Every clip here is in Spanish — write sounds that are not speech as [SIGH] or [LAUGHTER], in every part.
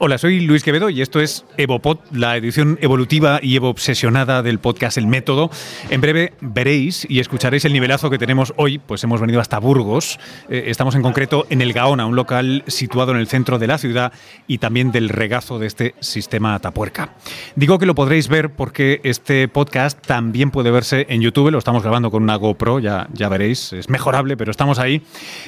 Hola, soy Luis Quevedo y esto es EvoPod, la edición evolutiva y evo obsesionada del podcast El Método. En breve veréis y escucharéis el nivelazo que tenemos hoy, pues hemos venido hasta Burgos. Eh, estamos en concreto en El Gaona, un local situado en el centro de la ciudad y también del regazo de este sistema Atapuerca. Digo que lo podréis ver porque este podcast también puede verse en YouTube, lo estamos grabando con una GoPro, ya, ya veréis, es mejorable, pero estamos ahí.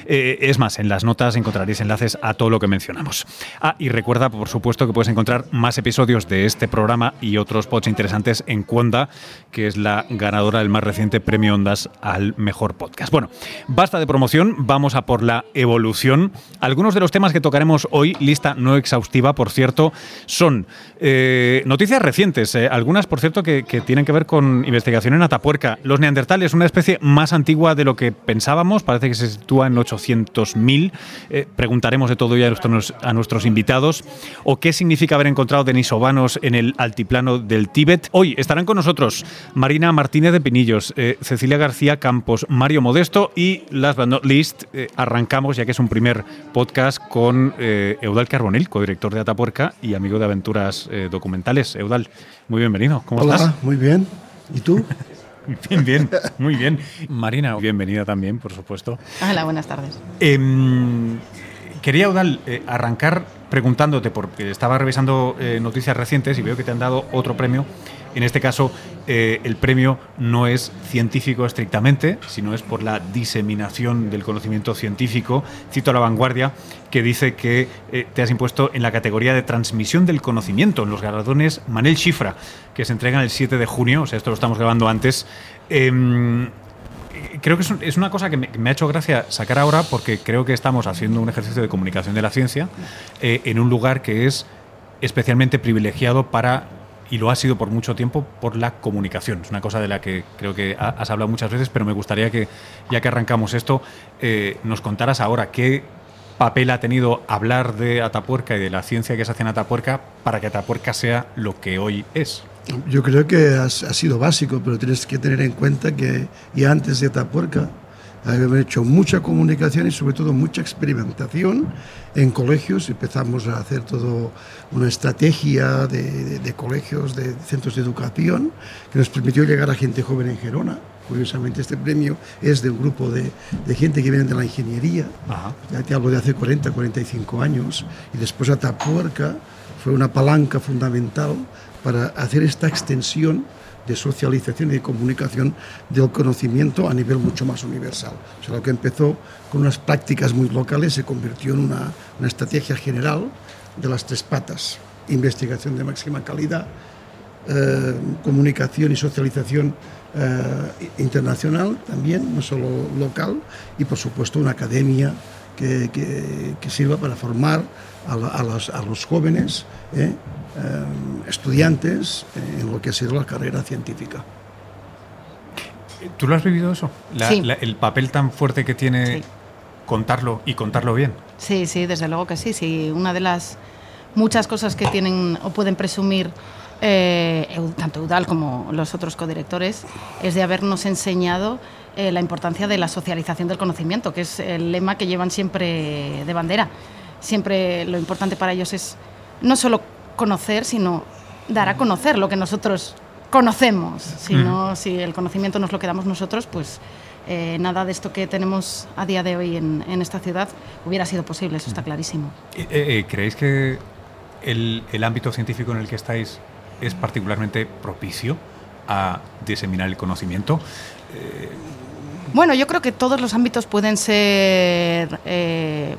Eh, es más, en las notas encontraréis enlaces a todo lo que mencionamos. Ah, y recuerda, por supuesto que puedes encontrar más episodios de este programa y otros pods interesantes en Cuonda, que es la ganadora del más reciente premio Ondas al mejor podcast. Bueno, basta de promoción, vamos a por la evolución. Algunos de los temas que tocaremos hoy, lista no exhaustiva, por cierto, son eh, noticias recientes, eh, algunas, por cierto, que, tienen que ver con investigación en Atapuerca. Los neandertales, una especie más antigua de lo que pensábamos, parece que se sitúa en 800.000. Eh, preguntaremos de todo ya a nuestros, a nuestros invitados o qué significa haber encontrado denisovanos en el altiplano del Tíbet. Hoy estarán con nosotros Marina Martínez de Pinillos, eh, Cecilia García Campos, Mario Modesto y, last but not least, eh, arrancamos, ya que es un primer podcast, con eh, Eudal Carbonell, codirector de Atapuerca y amigo de aventuras documentales. Eudal, muy bienvenido. ¿Cómo Hola, estás? muy bien. ¿Y tú? [LAUGHS] Bien, bien, muy bien. Marina, bienvenida también, por supuesto. Hola, buenas tardes. Em, quería, Eudal, arrancar preguntándote, porque estaba revisando eh, noticias recientes y veo que te han dado otro premio. En este caso, eh, el premio no es científico estrictamente, sino es por la diseminación del conocimiento científico. Cito a la vanguardia que dice que eh, te has impuesto en la categoría de transmisión del conocimiento en los galardones Manel Chifra, que se entregan el 7 de junio, o sea, esto lo estamos grabando antes. Em, creo que es, una cosa que me, ha hecho gracia sacar ahora porque creo que estamos haciendo un ejercicio de comunicación de la ciencia eh, en un lugar que es especialmente privilegiado para, y lo ha sido por mucho tiempo, por la comunicación. Es una cosa de la que creo que has hablado muchas veces, pero me gustaría que, ya que arrancamos esto, eh, nos contaras ahora qué papel ha tenido hablar de Atapuerca y de la ciencia que se hace en Atapuerca para que Atapuerca sea lo que hoy es. Yo creo que ha, sido básico, pero tienes que tener en cuenta que ya antes de Atapuerca habíamos hecho mucha comunicación y sobre todo mucha experimentación en colegios. Empezamos a hacer toda una estrategia de, colegios, de centros de educación, que nos permitió llegar a gente joven en Gerona. Curiosamente, este premio es de un grupo de, gente que viene de la ingeniería. Ya te hablo de hace 40, 45 años. Y después Atapuerca fue una palanca fundamental para hacer esta extensión de socialización y de comunicación del conocimiento a nivel mucho más universal. O sea, lo que empezó con unas prácticas muy locales se convirtió en una, una estrategia general de las tres patas. Investigación de máxima calidad, eh, comunicación y socialización eh, internacional también, no solo local, y por supuesto una academia que, que, sirva para formar a, los, a los, jóvenes eh, estudiantes en lo que ha sido la carrera científica. ¿Tú lo has vivido eso? el papel tan fuerte que tiene contarlo y contarlo bien. Sí, sí, desde luego que sí. sí. Una de las muchas cosas que tienen o pueden presumir eh, tanto Eudal como los otros codirectores es de habernos enseñado eh, la importancia de la socialización del conocimiento, que es el lema que llevan siempre de bandera. Siempre lo importante para ellos es no solo conocer, sino dar a conocer lo que nosotros conocemos. Si, si el conocimiento nos lo quedamos nosotros, pues eh, nada de esto que tenemos a día de hoy en, esta ciudad hubiera sido posible, eso está clarísimo. Eh, eh, ¿Creéis que el, el, ámbito científico en el que estáis es particularmente propicio a diseminar el conocimiento? Bueno, yo creo que todos los ámbitos pueden ser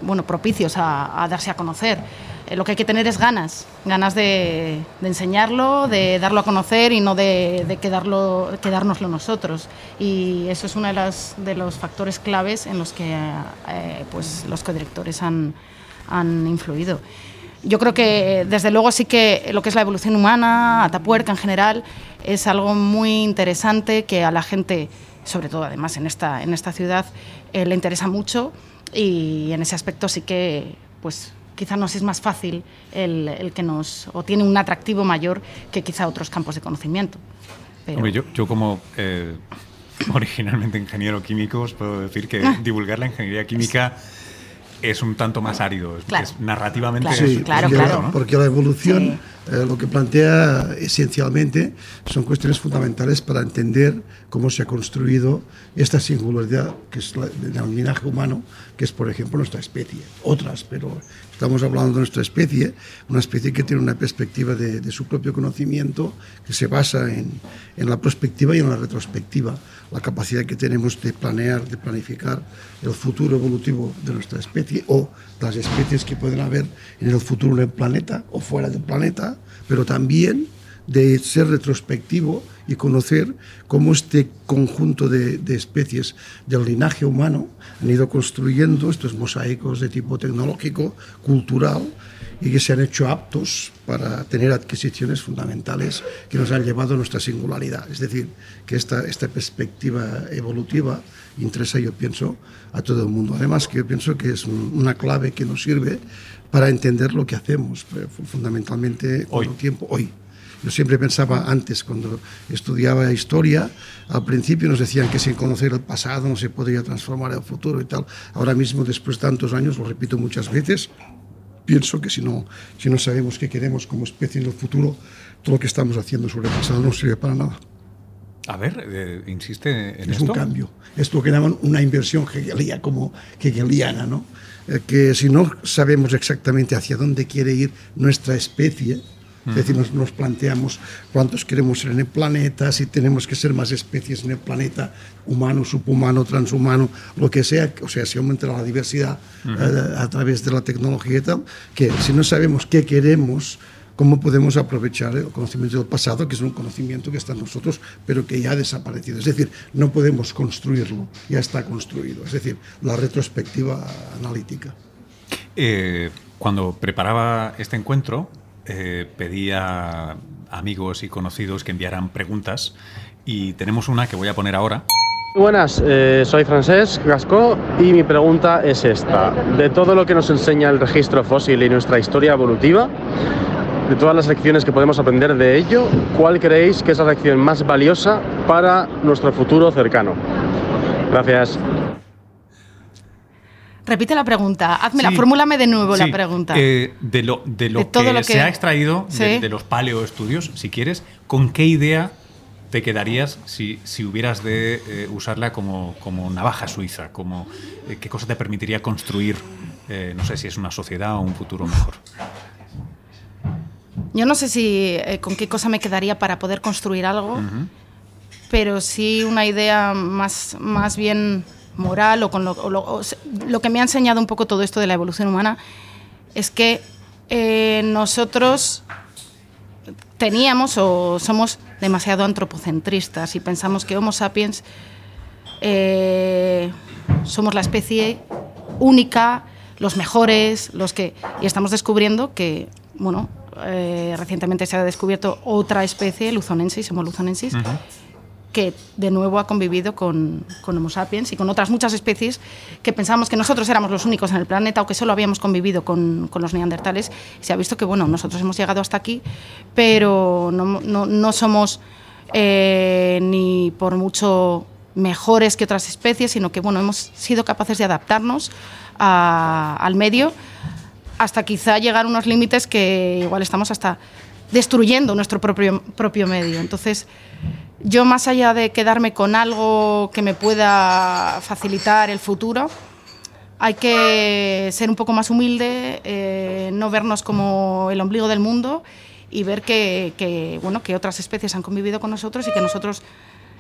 bueno, propicios a, a darse a conocer. Eh, lo que hay que tener es ganas, ganas de, enseñarlo, de darlo a conocer y no de, quedarlo, quedárnoslo nosotros. Y eso es uno de, de los factores claves en los que eh, pues, los codirectores han, han influido. Yo creo que desde luego sí que lo que es la evolución humana, Atapuerca en general, es algo muy interesante que a la gente, sobre todo además en esta, en esta ciudad, eh, le interesa mucho y en ese aspecto sí que pues quizá nos es más fácil el, que nos, o tiene un atractivo mayor que quizá otros campos de conocimiento. yo, como eh, [LAUGHS] originalmente ingeniero químico os puedo decir que ah. divulgar la ingeniería química es un tanto más árido, es, Claro. es narrativamente Claro, es- Sí, claro, porque, claro. la- porque la evolución Sí. eh, lo que plantea esencialmente son cuestiones fundamentales para entender cómo se ha construido esta singularidad que es la, del linaje humano, que es, por ejemplo, nuestra especie. Otras, pero estamos hablando de nuestra especie, una especie que tiene una perspectiva de, su propio conocimiento que se basa en, en la prospectiva y en la retrospectiva, la capacidad que tenemos de planear, de planificar el futuro evolutivo de nuestra especie o las especies que pueden haber en el futuro en el planeta o fuera del planeta, pero también de ser retrospectivo y conocer cómo este conjunto de, de especies del linaje humano han ido construyendo estos mosaicos de tipo tecnológico, cultural, y que se han hecho aptos para tener adquisiciones fundamentales que nos han llevado a nuestra singularidad. Es decir, que esta, esta perspectiva evolutiva interesa, yo pienso, a todo el mundo. Además, que yo pienso que es un- una clave que nos sirve para entender lo que hacemos, eh, fu- fundamentalmente con Hoy. el tiempo, hoy. Yo siempre pensaba antes, cuando estudiaba historia, al principio nos decían que sin conocer el pasado no se podría transformar el futuro y tal. Ahora mismo, después de tantos años, lo repito muchas veces, pienso que si no, si no sabemos qué queremos como especie en el futuro, todo lo que estamos haciendo sobre el pasado no sirve para nada. A ver, eh, insiste en Es esto. un cambio. Es lo que llaman una inversión hegeliana, como hegeliana, ¿no? Eh, que si no sabemos exactamente hacia dónde quiere ir nuestra especie, es decir, nos, nos planteamos cuántos queremos ser en el planeta, si tenemos que ser más especies en el planeta, humano, subhumano, transhumano, lo que sea, o sea, si aumenta la diversidad eh, a través de la tecnología y tal, que si no sabemos qué queremos, cómo podemos aprovechar el conocimiento del pasado, que es un conocimiento que está en nosotros, pero que ya ha desaparecido. Es decir, no podemos construirlo, ya está construido. Es decir, la retrospectiva analítica. Eh, cuando preparaba este encuentro, eh, pedí a amigos y conocidos que enviaran preguntas y tenemos una que voy a poner ahora. Buenas, eh, soy Francesc Gascó y mi pregunta es esta. De todo lo que nos enseña el registro fósil y nuestra historia evolutiva, de todas las lecciones que podemos aprender de ello, ¿cuál creéis que es la lección más valiosa para nuestro futuro cercano? Gracias. Repite la pregunta. Házmela, Sí. fórmulame de nuevo Sí, la pregunta. eh, de lo, de lo De todo que, lo que- se ha extraído de, Sí. de los paleoestudios, si quieres, ¿con qué idea te quedarías si, si hubieras de eh, usarla como, como navaja suiza? Como, eh, ¿Qué cosa te permitiría construir, no sé si es una sociedad o un futuro mejor? Yo no sé si con qué cosa me quedaría para poder construir algo, pero sí una idea más, más bien moral o con lo, o lo- lo que me ha enseñado un poco todo esto de la evolución humana es que eh, nosotros teníamos o somos demasiado antropocentristas y pensamos que Homo sapiens eh, somos la especie única, los mejores, los que y estamos descubriendo que bueno eh, recientemente se ha descubierto otra especie, Luzonensis, Homo luzonensis, que de nuevo ha convivido con, Homo sapiens y con otras muchas especies que pensábamos que nosotros éramos los únicos en el planeta o que solo habíamos convivido con, los neandertales. Se ha visto que, bueno, nosotros hemos llegado hasta aquí, pero no, no- no somos eh, ni por mucho mejores que otras especies, sino que, bueno, hemos sido capaces de adaptarnos al medio hasta quizá llegar a unos límites que igual estamos hasta destruyendo nuestro propio, propio medio. Entonces, yo más allá de quedarme con algo que me pueda facilitar el futuro, hay que ser un poco más humilde, eh, no vernos como el ombligo del mundo y ver que, que, bueno, que otras especies han convivido con nosotros y que nosotros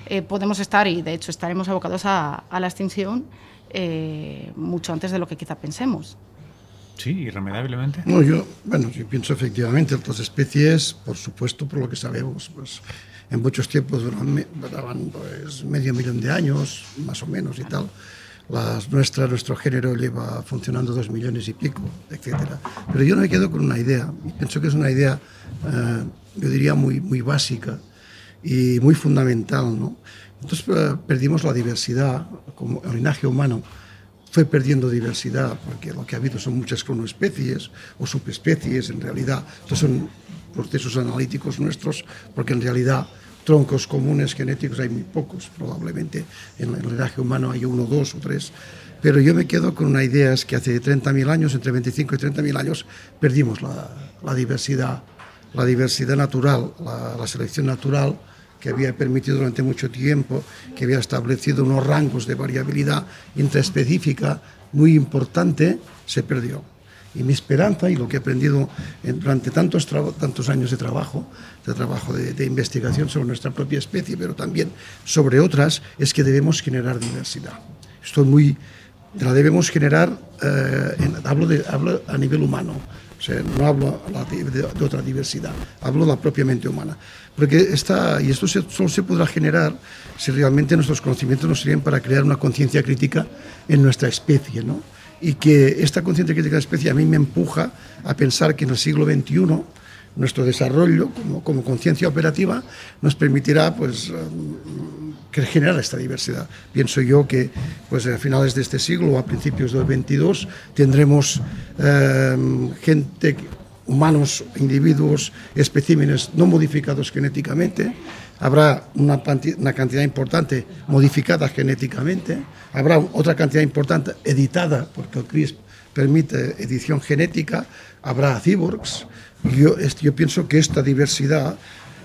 eh, podemos estar, y de hecho estaremos abocados a, a la extinción eh, mucho antes de lo que quizá pensemos. Sí, irremediablemente. No, yo, bueno, yo pienso efectivamente otras especies, por supuesto, por lo que sabemos, pues en muchos tiempos duraban, pues, medio millón de años, más o menos y tal. Las, nuestra, nuestro género lleva funcionando dos millones y pico, etcétera. Pero yo me quedo con una idea, y pienso que es una idea, eh, yo diría, muy, muy básica y muy fundamental, ¿no? Entonces eh, perdimos la diversidad, como el linaje humano fue perdiendo diversidad, porque lo que ha habido son muchas cronoespecies o subespecies, en realidad. Estos son procesos analíticos nuestros, porque en realidad troncos comunes genéticos hay muy pocos, probablemente en el linaje humano hay uno, dos o tres. Pero yo me quedo con una idea, es que hace 30.000 años, entre 25 y 30.000 años, perdimos la, la, diversidad, la diversidad natural, la, la selección natural, que había permitido durante mucho tiempo, que había establecido unos rangos de variabilidad intraespecífica muy importante, se perdió. Y mi esperanza y lo que he aprendido durante tantos, tantos años de trabajo, de trabajo de, de, investigación sobre nuestra propia especie, pero también sobre otras, es que debemos generar diversidad. Estoy muy... La debemos generar, eh, en, hablo, de, hablo a nivel humano, o sea, no hablo de, de, de, otra diversidad, hablo de la propiamente humana. Porque esta, y esto se, solo se podrá generar si realmente nuestros conocimientos nos sirven para crear una conciencia crítica en nuestra especie, ¿no? y que esta conciencia crítica de la especie a mí me empuja a pensar que en el siglo XXI nuestro desarrollo como, como conciencia operativa nos permitirá pues, um, generar esta diversidad. Pienso yo que pues, a finales de este siglo o a principios del XXII tendremos um, gente, humanos, individuos, especímenes no modificados genéticamente, habrá una, una, cantidad importante modificada genéticamente, habrá otra cantidad importante editada, porque el CRISP permite edición genética, habrá cyborgs. Yo, yo pienso que esta diversidad,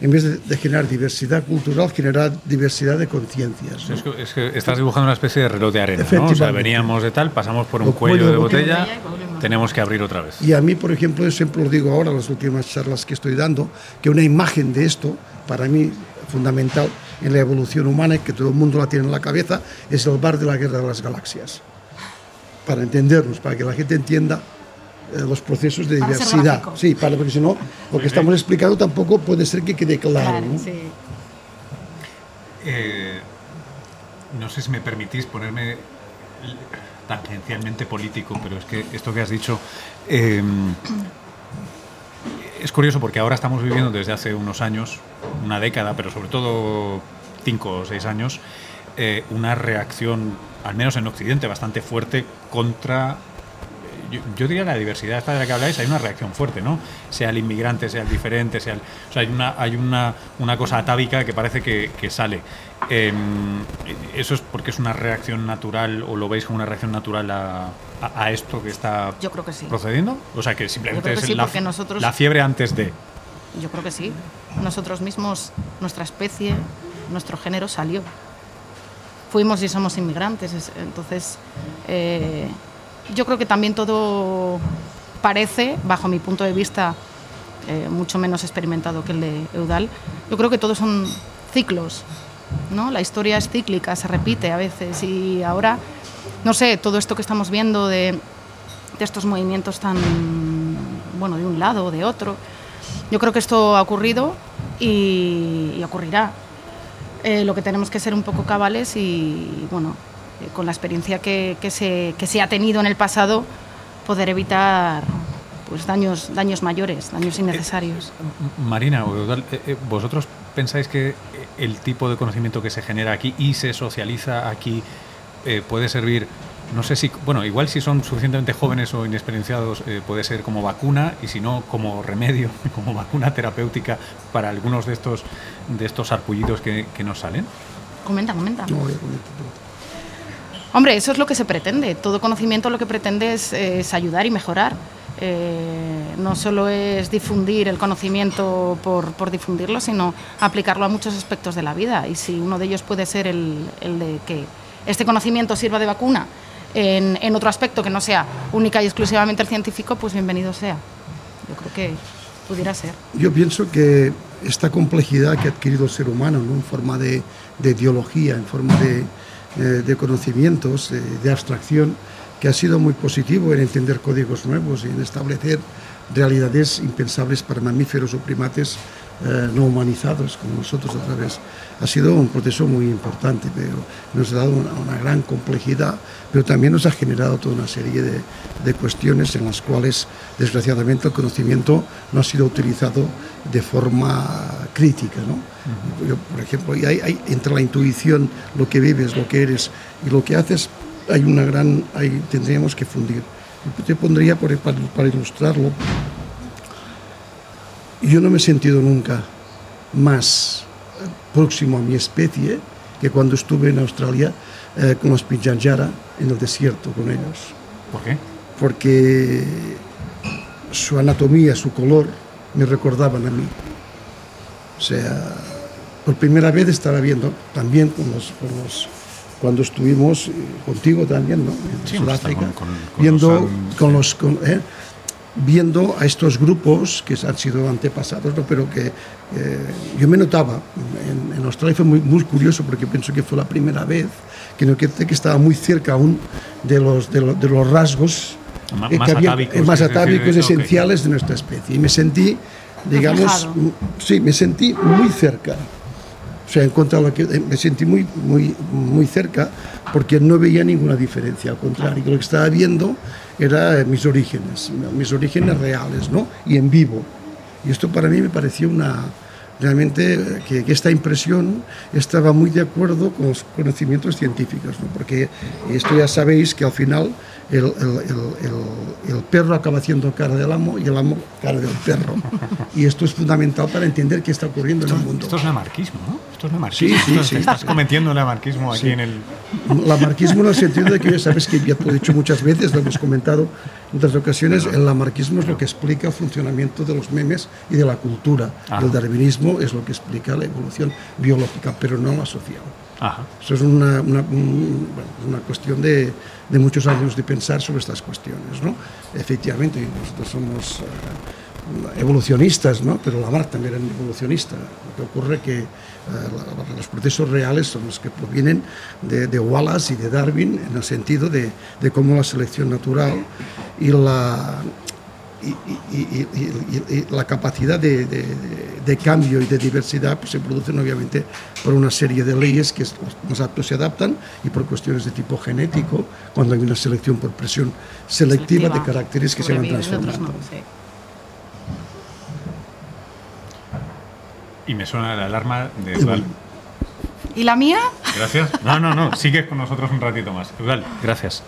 en vez de, de generar diversidad cultural, generará diversidad de conciencias. ¿no? Es, que, es, que, estás dibujando una especie de reloj de arena, ¿no? O sea, veníamos de tal, pasamos por un cuello, cuello, de botella, botella tenemos que abrir otra vez. Y a mí, por ejemplo, yo siempre lo digo ahora, en las últimas charlas que estoy dando, que una imagen de esto, para mí, fundamental en la evolución humana y que todo el mundo la tiene en la cabeza, es el bar de la guerra de las galaxias. Para entendernos, para que la gente entienda los procesos de para diversidad. Sí, para, porque si no, lo que estamos explicando tampoco puede ser que quede claro. claro ¿no? sí. eh, no sé si me permitís ponerme tangencialmente político, pero es que esto que has dicho eh, es curioso porque ahora estamos viviendo desde hace unos años, una década, pero sobre todo cinco o seis años, eh, una reacción, al menos en Occidente, bastante fuerte contra yo, yo, diría la diversidad esta de la que habláis, hay una reacción fuerte, ¿no? Sea el inmigrante, sea el diferente, sea el, o sea, hay una, hay una, una cosa atávica que parece que, que sale. Eh, ¿Eso es porque es una reacción natural o lo veis como una reacción natural a, a, a esto que está yo creo que sí. procediendo? O sea, que simplemente que es sí, la, nosotros, la fiebre antes de... Yo creo que sí. Nosotros mismos, nuestra especie, nuestro género salió. Fuimos y somos inmigrantes, entonces... Eh, yo creo que también todo parece, bajo mi punto de vista, eh, mucho menos experimentado que el de Eudal, yo creo que todos son ciclos, ¿no? La historia es cíclica, se repite a veces y ahora, no sé, todo esto que estamos viendo de, estos movimientos tan, bueno, de un lado o de otro, yo creo que esto ha ocurrido y, y ocurrirá. Eh, lo que tenemos que ser un poco cabales y, bueno, eh, con la experiencia que, que, se, que, se, ha tenido en el pasado, poder evitar pues, daños, daños mayores, daños innecesarios. Eh, Marina, eh, ¿vosotros pensáis que el tipo de conocimiento que se genera aquí y se socializa aquí eh, puede servir, no sé si, bueno, igual si son suficientemente jóvenes o inexperienciados, eh, puede ser como vacuna y si no, como remedio, [LAUGHS] como vacuna terapéutica para algunos de estos, de estos arpullidos que, que nos salen? Comenta, comenta. No, voy a comentar. Hombre, eso es lo que se pretende. Todo conocimiento lo que pretende es, ayudar y mejorar. Eh, no solo es difundir el conocimiento por, difundirlo, sino aplicarlo a muchos aspectos de la vida. Y si uno de ellos puede ser el, de que este conocimiento sirva de vacuna en, en, otro aspecto que no sea única y exclusivamente el científico, pues bienvenido sea. Yo creo que pudiera ser. Yo pienso que esta complejidad que ha adquirido el ser humano ¿no? en forma de, de ideología, en forma de de conocimientos, de abstracción, que ha sido muy positivo en entender códigos nuevos y en establecer realidades impensables para mamíferos o primates eh, no humanizados como nosotros otra vez. Ha sido un proceso muy importante, pero nos ha dado una, una gran complejidad, pero también nos ha generado toda una serie de, de, cuestiones en las cuales, desgraciadamente, el conocimiento no ha sido utilizado de forma crítica. ¿no? Uh -huh. Yo, por ejemplo, hay, hay, entre la intuición, lo que vives, lo que eres y lo que haces, hay una gran, hay, tendríamos que fundir. Yo pondría, por, para, para ilustrarlo, yo no me he sentido nunca más próximo a mi especie que cuando estuve en Australia eh, con los Pinjanjara en el desierto con ellos. ¿Por qué? Porque su anatomía, su color, me recordaban a mí. O sea, por primera vez estaba viendo también con los, con los cuando estuvimos eh, contigo también, ¿no? En Sí, Sudáfrica, con- con- con viendo los, con los eh, viendo a estos grupos que han sido antepasados, ¿no? pero que eh, yo me notaba en, en Australia fue muy, muy curioso porque pienso que fue la primera vez que noté que estaba muy cerca aún de los, de, lo- de los rasgos Ma- eh, más que había- atávicos, eh, más es decir, atávicos esenciales de nuestra especie. Y me sentí, digamos, sí, me sentí muy cerca. O sea, en contra de lo que eh, me sentí muy, muy, muy cerca porque no veía ninguna diferencia. Al contrario, lo que estaba viendo era mis orígenes, mis orígenes reales, ¿no? Y en vivo. Y esto para mí me pareció una realmente eh, que, que esta impresión estaba muy de acuerdo con los conocimientos científicos, ¿no? porque esto ya sabéis que al final el, el- el- perro acaba haciendo cara del amo y el amo cara del perro. Y esto es fundamental para entender qué está ocurriendo en el mundo. Esto es lamarquismo, ¿no? Esto es lamarquismo. Sí, Estás cometiendo lamarquismo aquí en el... Lamarquismo en el sentido de que ya sabes que ya te lo he dicho muchas veces, lo hemos comentado en otras ocasiones, el lamarquismo es lo que explica el funcionamiento de los memes y de la cultura. El darwinismo es lo que explica la evolución biológica, pero no la social. Ajá. Eso es una, una, una cuestión de, de muchos años de pensar sobre estas cuestiones. ¿no? Efectivamente, nosotros somos eh, evolucionistas, ¿no? pero Lamarck también era evolucionista. Lo que ocurre que la- los procesos reales son los que provienen de, de Wallace y de Darwin en el sentido de, de cómo la selección natural y la, y, y- y- y- y- y la capacidad de, de- de cambio y de diversidad pues, se producen obviamente por una serie de leyes que los aptos se adaptan y por cuestiones de tipo genético, cuando hay una selección por presión selectiva, de caracteres que se van transformando. Y me suena la alarma de Eudal. ¿Y la mía? Gracias. No, no, no. Sigues con nosotros un ratito más. Eudal, gracias.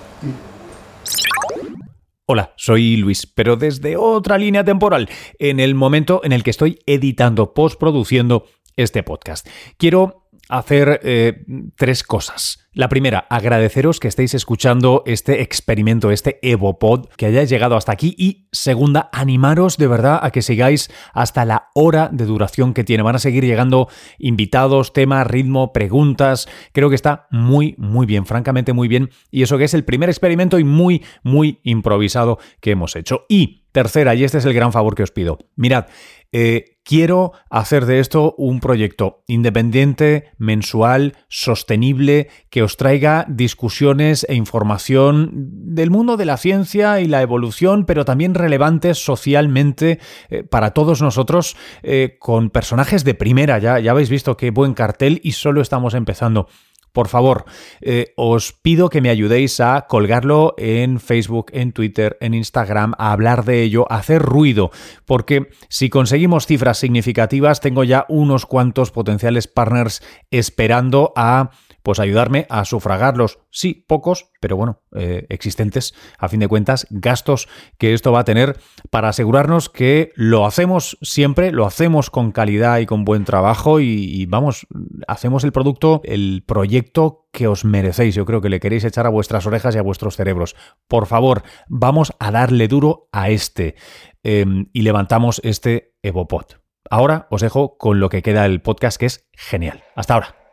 Hola, soy Luis, pero desde otra línea temporal, en el momento en el que estoy editando, postproduciendo este podcast. Quiero hacer eh, tres cosas. La primera, agradeceros que estéis escuchando este experimento, este EvoPod, que hayáis llegado hasta aquí. Y segunda, animaros de verdad a que sigáis hasta la hora de duración que tiene. Van a seguir llegando invitados, temas, ritmo, preguntas. Creo que está muy, muy bien, francamente muy bien. Y eso que es el primer experimento y muy, muy improvisado que hemos hecho. Y tercera, y este es el gran favor que os pido. Mirad, eh, quiero hacer de esto un proyecto independiente, mensual, sostenible, que os traiga discusiones e información del mundo de la ciencia y la evolución, pero también relevantes socialmente eh, para todos nosotros, eh, con personajes de primera. Ya, ya habéis visto qué buen cartel y solo estamos empezando. Por favor, eh, os pido que me ayudéis a colgarlo en Facebook, en Twitter, en Instagram, a hablar de ello, a hacer ruido, porque si conseguimos cifras significativas, tengo ya unos cuantos potenciales partners esperando a pues ayudarme a sufragarlos, sí, pocos, pero bueno, eh, existentes, a fin de cuentas, gastos que esto va a tener para asegurarnos que lo hacemos siempre, lo hacemos con calidad y con buen trabajo y, vamos, hacemos el producto, el proyecto que os merecéis. Yo creo que le queréis echar a vuestras orejas y a vuestros cerebros. Por favor, vamos a darle duro a este eh, y levantamos este EvoPod. Ahora os dejo con lo que queda del podcast, que es genial. Hasta ahora.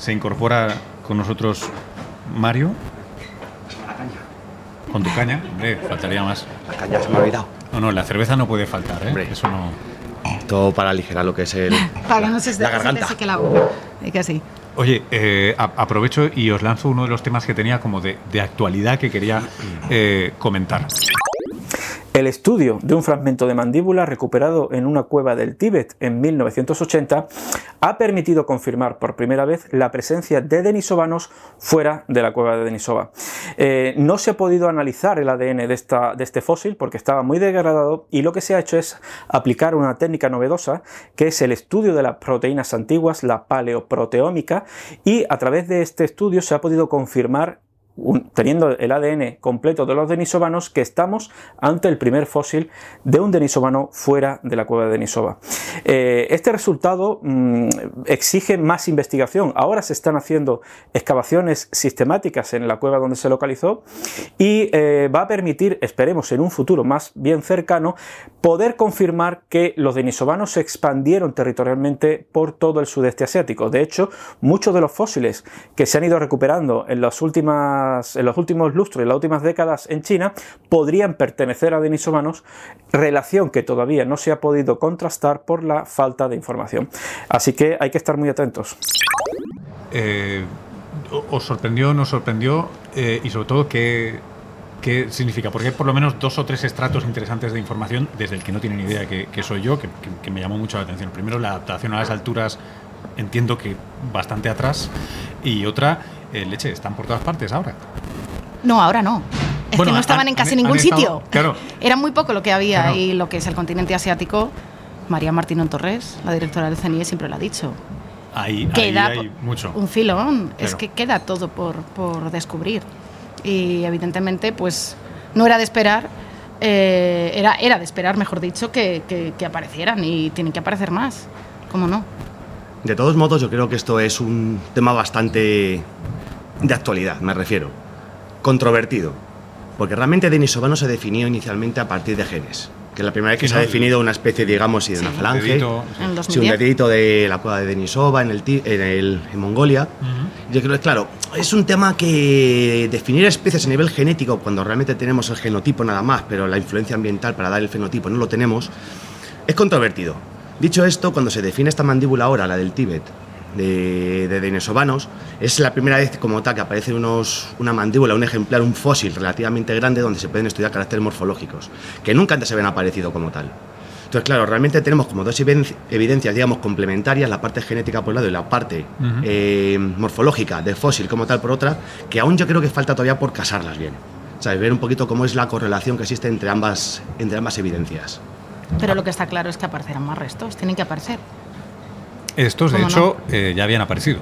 Se incorpora con nosotros Mario. Con tu caña, hombre, faltaría más. La caña se me ha olvidado. No, no, la cerveza no puede faltar, ¿eh? Hombre. Eso no. Todo para aligerar lo que es el, [LAUGHS] Para que no se, la se garganta. te seque la boca. Es que así. Oye, eh, a- aprovecho y os lanzo uno de los temas que tenía como de, de actualidad que quería eh, comentar. El estudio de un fragmento de mandíbula recuperado en una cueva del Tíbet en 1980 ha permitido confirmar por primera vez la presencia de denisovanos fuera de la cueva de Denisova. Eh, no se ha podido analizar el ADN de, esta, de este fósil porque estaba muy degradado y lo que se ha hecho es aplicar una técnica novedosa que es el estudio de las proteínas antiguas, la paleoproteómica, y a través de este estudio se ha podido confirmar teniendo el ADN completo de los denisovanos, que estamos ante el primer fósil de un denisovano fuera de la cueva de Denisova. Eh, este resultado mm, exige más investigación. Ahora se están haciendo excavaciones sistemáticas en la cueva donde se localizó y eh, va a permitir, esperemos en un futuro más bien cercano, poder confirmar que los denisovanos se expandieron territorialmente por todo el sudeste asiático. De hecho, muchos de los fósiles que se han ido recuperando en, las últimas, en los últimos lustros, en las últimas décadas en China, podrían pertenecer a denisovanos, relación que todavía no se ha podido contrastar por la falta de información. Así que hay que estar muy atentos. Eh, ¿Os sorprendió, nos sorprendió? Eh, y sobre todo, ¿qué, ¿qué significa? Porque hay por lo menos dos o tres estratos interesantes de información desde el que no tienen idea que, soy yo, que me llamó mucho la atención. Primero, la adaptación a las alturas, entiendo que bastante atrás. Y otra, eh, leche, están por todas partes ahora. No, ahora no. Es Bueno, que no han- estaban en casi han- ningún han estado- sitio. claro. [LAUGHS] Era muy poco lo que había Claro. y lo que es el continente asiático. María Martínez Torres, la directora del CNIE, siempre lo ha dicho. Ahí, ahí Queda hay mucho. un filón. Es Claro. que queda todo por, por descubrir. Y evidentemente, pues no era de esperar. eh, era, era de esperar, mejor dicho, que, que- que aparecieran y tienen que aparecer más. ¿Cómo no? De todos modos, yo creo que esto es un tema bastante de actualidad, me refiero. Controvertido. Porque realmente Denisovano se definió inicialmente a partir de genes. Que es la primera vez que Sí, se ha no, definido una especie, digamos, sí, de una Sí. falange. Dedito, sí. En Sí, 2010. un dedito de la cueva de Denisova en, el, Ti- en, el- en Mongolia. Yo creo que, claro, es un tema que definir especies a nivel genético, cuando realmente tenemos el genotipo nada más, pero la influencia ambiental para dar el fenotipo no lo tenemos, es controvertido. Dicho esto, cuando se define esta mandíbula ahora, la del Tíbet, de, de denisovanos, es la primera vez como tal que aparece unos, una mandíbula, un ejemplar, un fósil relativamente grande donde se pueden estudiar caracteres morfológicos, que nunca antes se habían aparecido como tal. Entonces, claro, realmente tenemos como dos evidenci- evidencias, digamos, complementarias, la parte genética por un lado y la parte eh, morfológica del fósil como tal por otra, que aún yo creo que falta todavía por casarlas bien. ¿Sabes? Ver un poquito cómo es la correlación que existe entre ambas, entre ambas evidencias. Pero lo que está claro es que aparecerán más restos. Tienen que aparecer. Estos, de ¿Cómo hecho, eh, ya habían aparecido.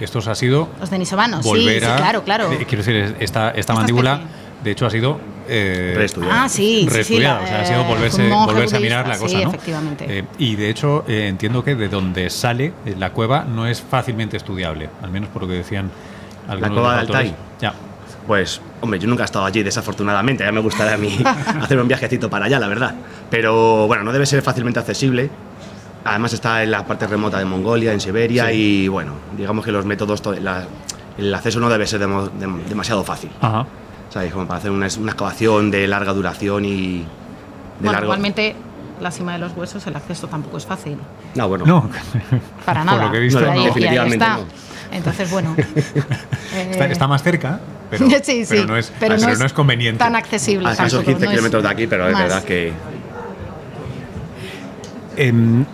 Estos ha sido Los denisovanos. Sí, volver sí, a. claro, claro. eh, quiero decir, esta, esta Esta mandíbula, especie. de hecho, ha sido. Eh, Reestudiada. Ah, sí, sí, sí. reestudiada, la- o sea, ha sido eh, volverse, volverse a mirar la cosa, Sí, ¿no? efectivamente. Eh, y de hecho, eh, entiendo que de donde sale la cueva no es fácilmente estudiable, al menos por lo que decían algunos cueva de de los autores. Altai. Ya. Pues, hombre, yo nunca he estado allí, desafortunadamente. Ya me gustaría a mí [LAUGHS] hacer un viajecito para allá, la verdad. Pero bueno, no debe ser fácilmente accesible. Además está en la parte remota de Mongolia, en Siberia, Sí. y bueno, digamos que los métodos, to- la- el acceso no debe ser demo- dem- demasiado fácil. Ajá. ¿Sabes? Como para hacer una, una excavación de larga duración y. De bueno, largo... igualmente, la cima de los huesos, el acceso tampoco es fácil. No, bueno. No, Para [LAUGHS] Por nada. lo que he visto, no. ahí Definitivamente está. no. Entonces, bueno. [LAUGHS] está, eh, está más cerca, pero, sí, [LAUGHS] sí, pero no es, pero pero no es conveniente. Tan accesible. A escasos tampoco, 15 no es kilómetros de aquí, pero es verdad que. Em,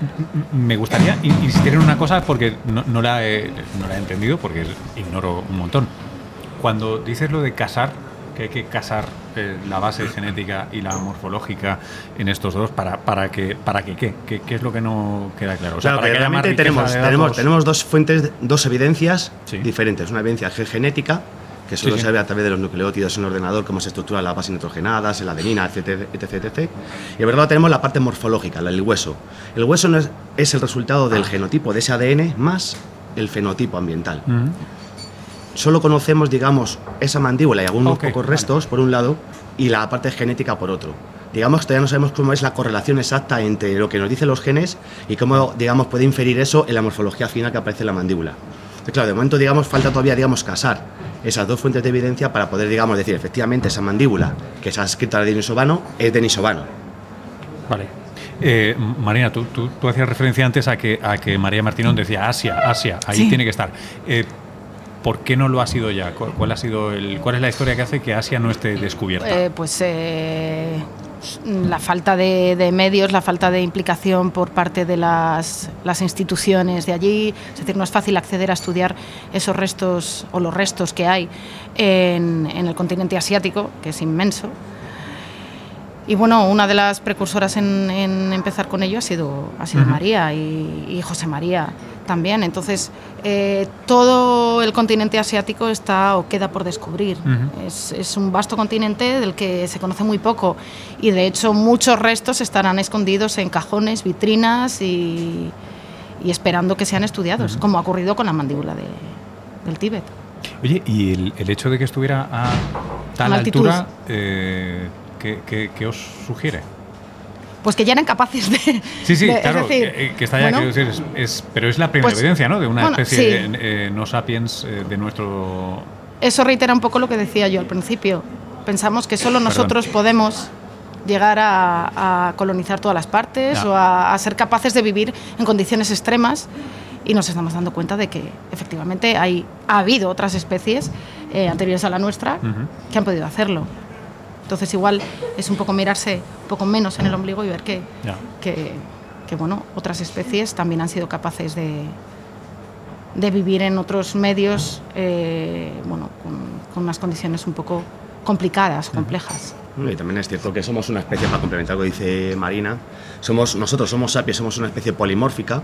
me gustaría in- insistir en una cosa porque no, no la he, no la he entendido, porque ignoro un montón. Cuando dices lo de casar, que hay que casar eh, la base genética y la morfológica en estos dos, ¿para, para, que, para que qué? ¿Qué, qué es lo que no queda claro? O sea, Claro, para que realmente tenemos, tenemos, tenemos dos fuentes, dos evidencias Sí. diferentes. Una evidencia ge- genética, que solo Sí, se ve a través de los nucleótidos en el ordenador, cómo se estructuran las bases nitrogenadas, en la adenina, etc, etc, etc. Y de verdad tenemos la parte morfológica, del hueso. El hueso no es, es el resultado Ah. del genotipo de ese ADN más el fenotipo ambiental. Ujú. Solo conocemos, digamos, esa mandíbula y algunos pocos vale. restos, por un lado, y la parte genética, por otro. Digamos que todavía no sabemos cómo es la correlación exacta entre lo que nos dicen los genes y cómo, digamos, puede inferir eso en la morfología final que aparece en la mandíbula. Entonces, claro, de momento, digamos, falta todavía, digamos, casar esas dos fuentes de evidencia para poder, digamos, decir, efectivamente, esa mandíbula que se ha escrito a denisovano es denisovano. Vale. Eh, Marina, tú, tú, tú hacías referencia antes a que, a que María Martínez decía Asia, Asia, ahí Sí. tiene que estar. Eh, ¿Por qué no lo ha sido ya? ¿Cuál, ha sido el, ¿Cuál es la historia que hace que Asia no esté descubierta? Eh, pues eh, la falta de, medios, la falta de implicación por parte de las, instituciones de allí. Es decir, no es fácil acceder a estudiar esos restos o los restos que hay en el continente asiático, que es inmenso. Y bueno, una de las precursoras en, empezar con ello ha sido, ha sido María y, José María también. Entonces, eh, todo el continente asiático está o queda por descubrir. es, un vasto continente del que se conoce muy poco y de hecho muchos restos estarán escondidos en cajones, vitrinas y, esperando que sean estudiados, como ha ocurrido con la mandíbula del Tíbet. Oye, ¿y el, hecho de que estuviera a tal altura... Eh, ¿Qué, os sugiere? Pues que ya eran capaces de. Sí, sí, claro, que, está ya, decir, es, pero es la primera pues, evidencia, ¿no? De una especie eh, no sapiens eh, de nuestro. Eso reitera un poco lo que decía yo al principio. Pensamos que solo nosotros podemos llegar a, colonizar todas las partes o a, ser capaces de vivir en condiciones extremas y nos estamos dando cuenta de que efectivamente hay, ha habido otras especies eh, anteriores a la nuestra que han podido hacerlo. Entonces igual es un poco mirarse un poco menos en el ombligo y ver que, que, bueno, otras especies también han sido capaces de, de vivir en otros medios eh, bueno, con, unas condiciones un poco complicadas, complejas. Y también es cierto que somos una especie, para complementar lo que dice Marina, somos, nosotros somos sapiens, somos una especie polimórfica,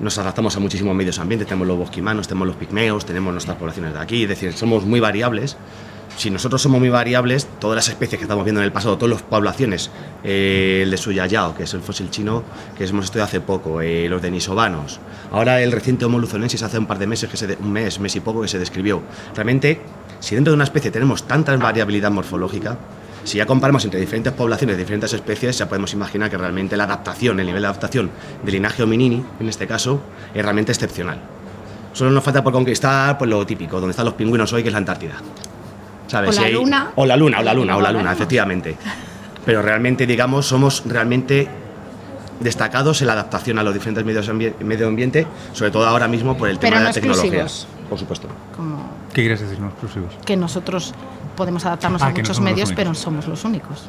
nos adaptamos a muchísimos medios ambientes, tenemos los bosquimanos, tenemos los pigmeos, tenemos nuestras poblaciones de aquí, es decir, somos muy variables si nosotros somos muy variables, todas las especies que estamos viendo en el pasado, todas las poblaciones, eh, el de Suyayao, que es el fósil chino que hemos estudiado hace poco, eh, los denisovanos, ahora el reciente Homo luzonensis hace un par de meses, que se un mes, mes y poco, que se describió. Realmente, si dentro de una especie tenemos tanta variabilidad morfológica, si ya comparamos entre diferentes poblaciones diferentes especies, ya podemos imaginar que realmente la adaptación, el nivel de adaptación del linaje hominini, en este caso, es realmente excepcional. Solo nos falta por conquistar pues, lo típico, donde están los pingüinos hoy, que es la Antártida. O la luna. O la luna, o la luna, o la luna, efectivamente. Pero realmente, digamos, somos realmente destacados en la adaptación a los diferentes medios medio ambiente, sobre todo ahora mismo por el tema de la tecnología. Por supuesto. ¿Qué quieres decir no exclusivos? Que nosotros podemos adaptarnos ah, a muchos medios, pero no somos los únicos.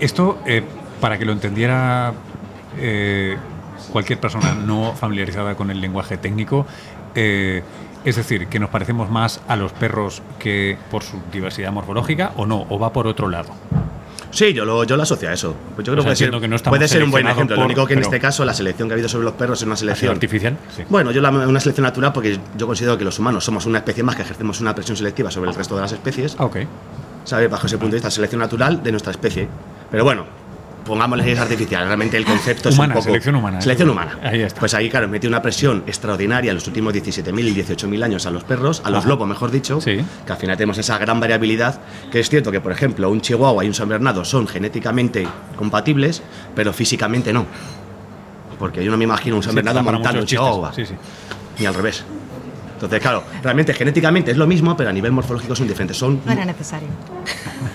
esto, eh, para que lo entendiera eh, cualquier persona no familiarizada con el lenguaje técnico, eh, es decir, que nos parecemos más a los perros que por su diversidad morfológica o no, o va por otro lado. Sí, yo lo, yo lo asocio a eso. Pues yo creo que, no puede ser un buen ejemplo. lo único que en este caso la selección que ha habido sobre los perros es una selección artificial. Bueno, yo la, una selección natural porque yo considero que los humanos somos una especie más que ejercemos una presión selectiva sobre el resto de las especies. Ok. ¿Sabes? Bajo ese punto de vista, selección natural de nuestra especie. Pero bueno, pongámosle es artificial, realmente el concepto es un poco... selección humana. Selección humana. Ahí está. Pues ahí, claro, metió una presión extraordinaria en los últimos 17.000 y 18.000 años a los perros, a los lobos, mejor dicho, que al final tenemos esa gran variabilidad, que es cierto que, por ejemplo, un chihuahua y un san bernardo son genéticamente compatibles, pero físicamente no. Porque yo no me imagino un san bernardo montando un chihuahua. Sí, sí. Ni al revés. Entonces, claro, realmente genéticamente es lo mismo, pero a nivel morfológico son diferentes. Son... No era necesario. [LAUGHS]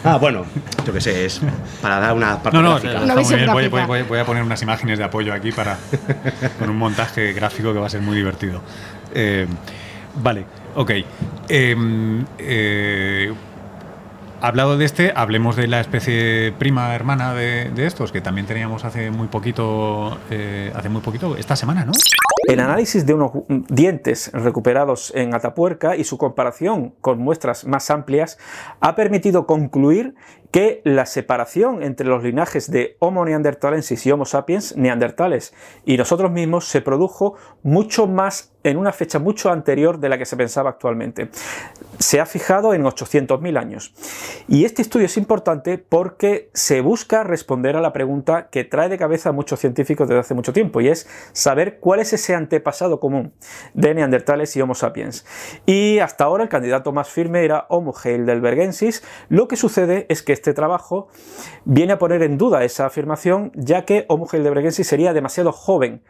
Ah, bueno, yo qué sé, es para dar una parte no, no, gráfica. Voy, a poner unas imágenes de apoyo aquí para [LAUGHS] con un montaje gráfico que va a ser muy divertido. Eh, vale, ok. Em, eh, hablado de este, hablemos de la especie prima hermana de, estos, que también teníamos hace muy poquito, eh, hace muy poquito, esta semana, ¿no? El análisis de unos dientes recuperados en Atapuerca y su comparación con muestras más amplias ha permitido concluir que la separación entre los linajes de Homo neanderthalensis y Homo sapiens neandertales y nosotros mismos se produjo mucho más en una fecha mucho anterior de la que se pensaba actualmente. Se ha fijado en 800.000 años. Y este estudio es importante porque se busca responder a la pregunta que trae de cabeza a muchos científicos desde hace mucho tiempo y es saber cuál es ese antepasado común de neandertales y Homo sapiens. Y hasta ahora el candidato más firme era Homo heidelbergensis. Lo que sucede es que este trabajo viene a poner en duda esa afirmación ya que Homo heidelbergensis sería demasiado joven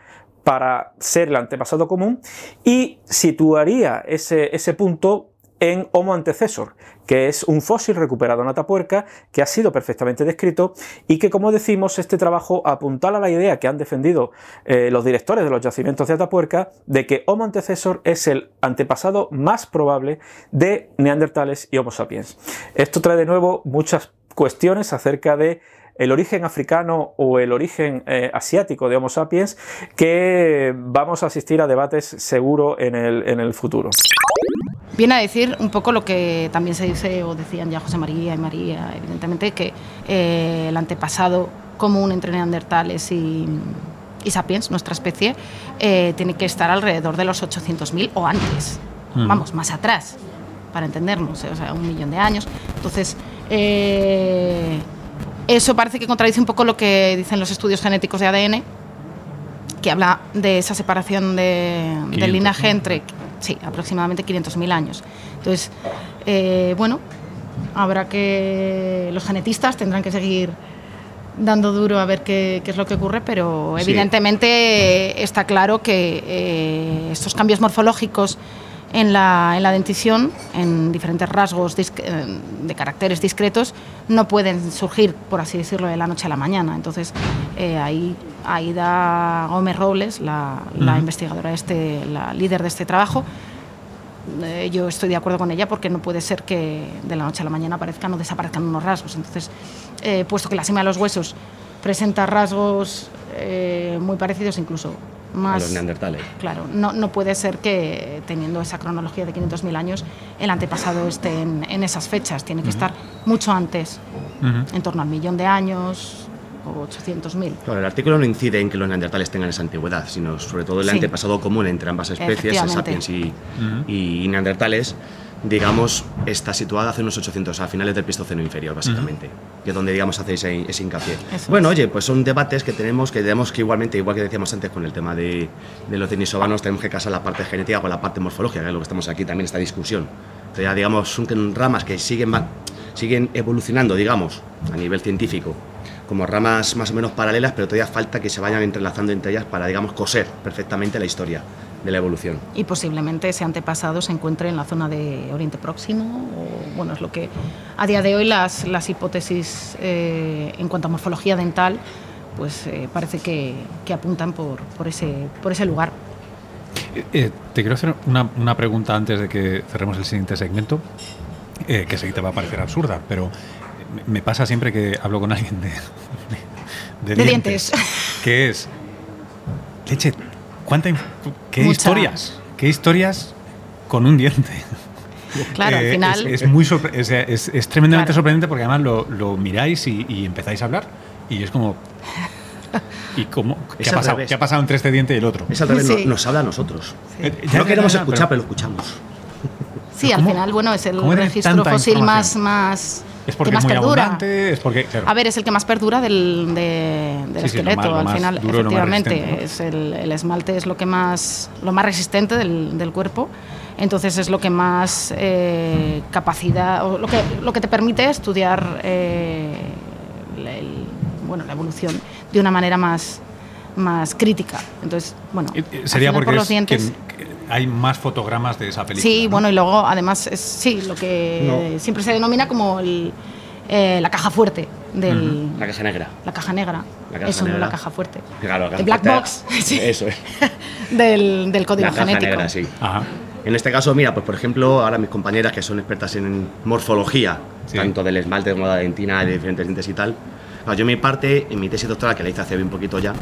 para ser el antepasado común y situaría ese, ese punto en Homo antecesor, que es un fósil recuperado en Atapuerca que ha sido perfectamente descrito y que, como decimos, este trabajo apuntala a la idea que han defendido eh, los directores de los yacimientos de Atapuerca de que Homo antecesor es el antepasado más probable de neandertales y Homo sapiens. Esto trae de nuevo muchas cuestiones acerca de el origen africano o el origen eh, asiático de Homo sapiens que vamos a asistir a debates seguro en el, en el futuro. Viene a decir un poco lo que también se dice o decían ya José María y María, evidentemente, que eh, el antepasado común entre neandertales y, y sapiens, nuestra especie, eh, tiene que estar alrededor de los 800.000 o antes, Ujú. vamos, más atrás, para entendernos, eh, o sea, un millón de años. Entonces, eh, eso parece que contradice un poco lo que dicen los estudios genéticos de ADN, que habla de esa separación de- 500, del linaje entre, sí, aproximadamente 500.000 años. Entonces, eh, bueno, habrá que. Los genetistas tendrán que seguir dando duro a ver qué, qué es lo que ocurre, pero evidentemente está claro que eh, estos cambios morfológicos en la, en la dentición, en diferentes rasgos eh, de caracteres discretos, no pueden surgir, por así decirlo, de la noche a la mañana. Entonces, eh, ahí Aida Gómez Robles, la, la investigadora, este, la líder de este trabajo, eh, yo estoy de acuerdo con ella porque no puede ser que de la noche a la mañana aparezcan o desaparezcan unos rasgos. Entonces, eh, puesto que la sima de los huesos presenta rasgos eh, muy parecidos, incluso A más. los neandertales. Claro, no, no puede ser que teniendo esa cronología de 500.000 años, el antepasado esté en, en esas fechas. Tiene que estar mucho antes, en torno al millón de años o 800.000. Claro, el artículo no incide en que los neandertales tengan esa antigüedad, sino sobre todo el Sí. antepasado común entre ambas especies, sapiens y, Ujú. y neandertales, digamos, está situada hace unos 800, a finales del Pleistoceno inferior, básicamente, que es donde, digamos, hacéis ese, hincapié. Eso bueno, es. oye, pues son debates que tenemos, que tenemos que igualmente, igual que decíamos antes con el tema de, de los denisovanos, tenemos que casar la parte genética con la parte morfológica, que es lo que estamos aquí también, esta discusión. Entonces, ya, digamos, son ramas que siguen, siguen evolucionando, digamos, a nivel científico, como ramas más o menos paralelas, pero todavía falta que se vayan entrelazando entre ellas para, digamos, coser perfectamente la historia de la evolución. y posiblemente ese antepasado se encuentre en la zona de Oriente Próximo. O, bueno, es lo que a día de hoy las, las hipótesis eh, en cuanto a morfología dental, pues eh, parece que, que apuntan por, por, ese, por ese lugar. Eh, eh, te quiero hacer una, una pregunta antes de que cerremos el siguiente segmento, eh, que sé que te va a parecer absurda, pero me- me pasa siempre que hablo con alguien de, [LAUGHS] de, De dientes. que es, leche, ¿cuánta, ¿qué Mucha. historias? ¿Qué historias con un diente? Claro, Eh, al final. Es, es muy sorpre- es, es- es tremendamente Claro. sorprendente porque además lo, lo miráis y, y empezáis a hablar y es como... [LAUGHS] ¿Y cómo? ¿Qué ha, pasado? ¿Qué ha pasado entre este diente y el otro? Es al revés, no- Sí. nos habla a nosotros. Sí. Eh, ya, no queremos escuchar, pero, pero- lo escuchamos. Sí, al ¿Cómo- final, bueno, es el registro fósil más, más ¿Es porque que es más muy perdura. abundante? ¿Es porque, claro. A ver, es el que más perdura del, de- del Sí, sí, lo esqueleto. más- lo al más final, duro, más efectivamente, es el, el esmalte es lo que más, lo más resistente del, del cuerpo. Entonces es lo que más eh, capacidad, o lo que, lo que te permite estudiar eh, el- bueno, la evolución de una manera más, más crítica. Entonces, bueno, Eh, Sería porque por los dientes. Hay más fotogramas de esa película. Sí, ¿no? bueno, y luego además es sí, lo que siempre se denomina como el, eh, la caja fuerte del La caja negra. la caja negra. La caja Eso, no negra. la caja fuerte. Claro, la caja The black fuerte- box. [LAUGHS] sí, Eso es. [LAUGHS] del, del código La caja genético. negra, sí. Ajá. En este caso, mira, pues por ejemplo, ahora mis compañeras que son expertas en morfología, Sí. tanto del esmalte como de la dentina, de diferentes dientes y tal. Claro, yo en mi parte, en mi tesis doctoral, que la hice hace bien poquito ya,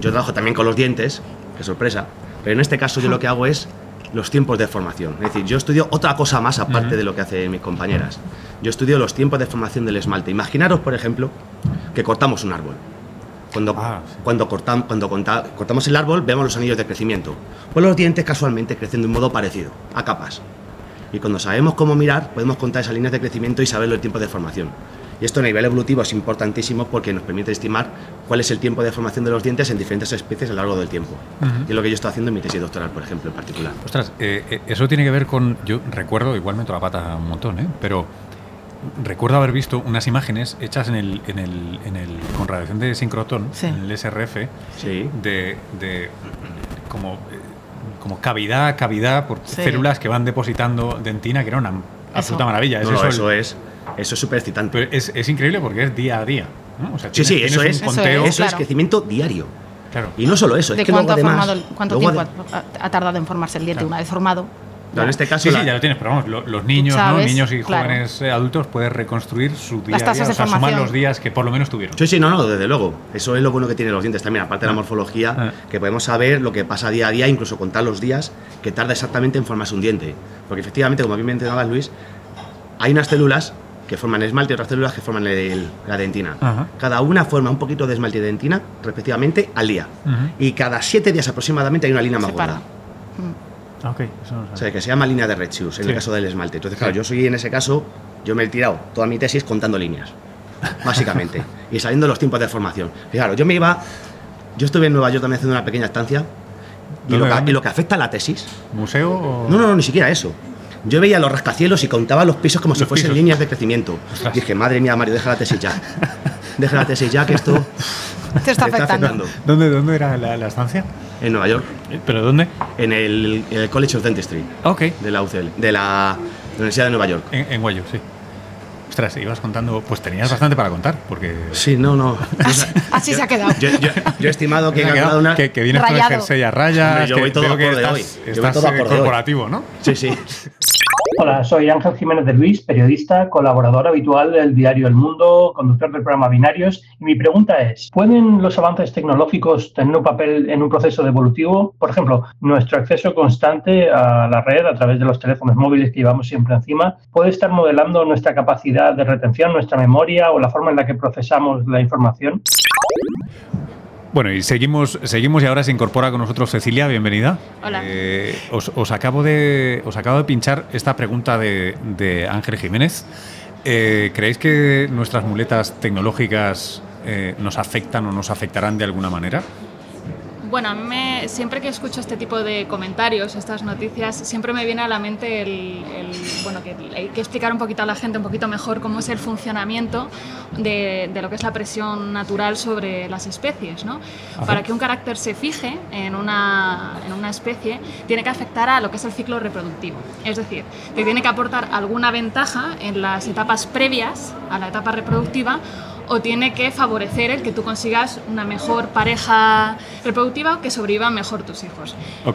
yo trabajo también con los dientes, qué sorpresa, pero en este caso yo lo que hago es los tiempos de formación. Es decir, yo estudio otra cosa más aparte de lo que hacen mis compañeras. Yo estudio los tiempos de formación del esmalte. Imaginaros, por ejemplo, que cortamos un árbol. Cuando, Ah, sí. cuando, cortam- cuando conta- cortamos el árbol, vemos los anillos de crecimiento. Pues los dientes casualmente crecen de un modo parecido, a capas. Y cuando sabemos cómo mirar, podemos contar esas líneas de crecimiento y saber el tiempo de formación. Y esto a nivel evolutivo es importantísimo porque nos permite estimar cuál es el tiempo de formación de los dientes en diferentes especies a lo largo del tiempo. Y es lo que yo estoy haciendo en mi tesis doctoral, por ejemplo, en particular. Ostras, eh, eh, eso tiene que ver con. Yo recuerdo, igual meto la pata un montón, ¿eh? Pero recuerdo haber visto unas imágenes hechas en el, en el, en el con radiación de sincrotón, Sí. en el SRF, Sí. de, de como, eh, como cavidad a cavidad por Sí. células que van depositando dentina, que era una absoluta maravilla. No, no, el- eso es eso es súper excitante. pero es, es increíble porque es día a día. ¿no? O sea, Sí, tienes- sí, tienes eso es, Eso conteo. es, eso es claro. crecimiento diario. Claro. Y no solo eso, es ¿De que cuánto, luego ha además... formado cuánto luego tiempo ha, ha tardado en formarse el diente? Claro. Una vez formado, en este caso, Sí, sí, la- ya lo tienes, pero vamos, lo- los niños, ¿no? sabes, niños y claro. jóvenes eh, adultos pueden reconstruir su día Las a día, tasas de o sea, sumar formación. los días que por lo menos tuvieron. Sí, sí, no, no, desde luego. Eso es lo bueno que tienen los dientes también, aparte de la morfología, Ah. que podemos saber lo que pasa día a día, incluso contar los días que tarda exactamente en formarse un diente. Porque efectivamente, como bien mencionabas Luis, hay unas células que forman el esmalte y otras células que forman el- la dentina. Ajá. Cada una forma un poquito de esmalte y dentina, respectivamente, al día. Y cada siete días aproximadamente hay una línea más Separa. gorda. Ah, ok, eso no O sea, que se llama línea de Redshius en Sí. el caso del esmalte. Entonces, claro, Sí. yo soy en ese caso, yo me he tirado toda mi tesis contando líneas, [LAUGHS] básicamente, y sabiendo los tiempos de formación. Y claro, yo me iba, yo estuve en Nueva York también haciendo una pequeña estancia, y ¿Dónde, lo, que, y lo que afecta a la tesis, ¿Museo o...? no, no, no, ni siquiera eso. Yo veía los rascacielos y contaba los pisos como si Los fuesen pisos. líneas de crecimiento. Ostras. Dije, madre mía, Mario, deja la tesis ya. [LAUGHS] Deja la tesis ya, que esto [LAUGHS] Te está te afectando. ¿Dónde, dónde era la, la estancia? En Nueva York, Eh, ¿Pero dónde? en el, en el College of Dentistry Ok, de la UCL, de la Universidad de Nueva York. en, en Guayo, sí. Ostras, ibas contando, pues tenías bastante para contar, porque... Sí, no, no. Así se ha quedado. Yo, yo- yo he estimado que he calculado una. que, que vienes con el jersey a rayas, Hombre, yo que voy todo que acorde estás. Yo voy estás, todo eh, hoy. corporativo, ¿no? Sí, sí. [LAUGHS] Hola, soy Ángel Jiménez de Luis, periodista, colaborador habitual del diario El Mundo, conductor del programa Binarios. Y mi pregunta es, ¿pueden los avances tecnológicos tener un papel en un proceso evolutivo? Por ejemplo, nuestro acceso constante a la red a través de los teléfonos móviles que llevamos siempre encima puede estar modelando nuestra capacidad de retención, nuestra memoria o la forma en la que procesamos la información. Bueno, y seguimos, seguimos y ahora se incorpora con nosotros Cecilia, bienvenida. Hola. Eh, os, os acabo de, os acabo de pinchar esta pregunta de, de Ángel Jiménez. Eh, ¿Creéis que nuestras muletas tecnológicas eh, nos afectan o nos afectarán de alguna manera? Bueno, a mí me- siempre que escucho este tipo de comentarios, estas noticias, siempre me viene a la mente el, el- bueno, que hay que explicar un poquito a la gente un poquito mejor cómo es el funcionamiento de, de lo que es la presión natural sobre las especies, ¿no? Para que un carácter se fije en una, en una especie, tiene que afectar a lo que es el ciclo reproductivo. Es decir, te tiene que aportar alguna ventaja en las etapas previas a la etapa reproductiva o tiene que favorecer el que tú consigas una mejor pareja reproductiva o que sobrevivan mejor tus hijos.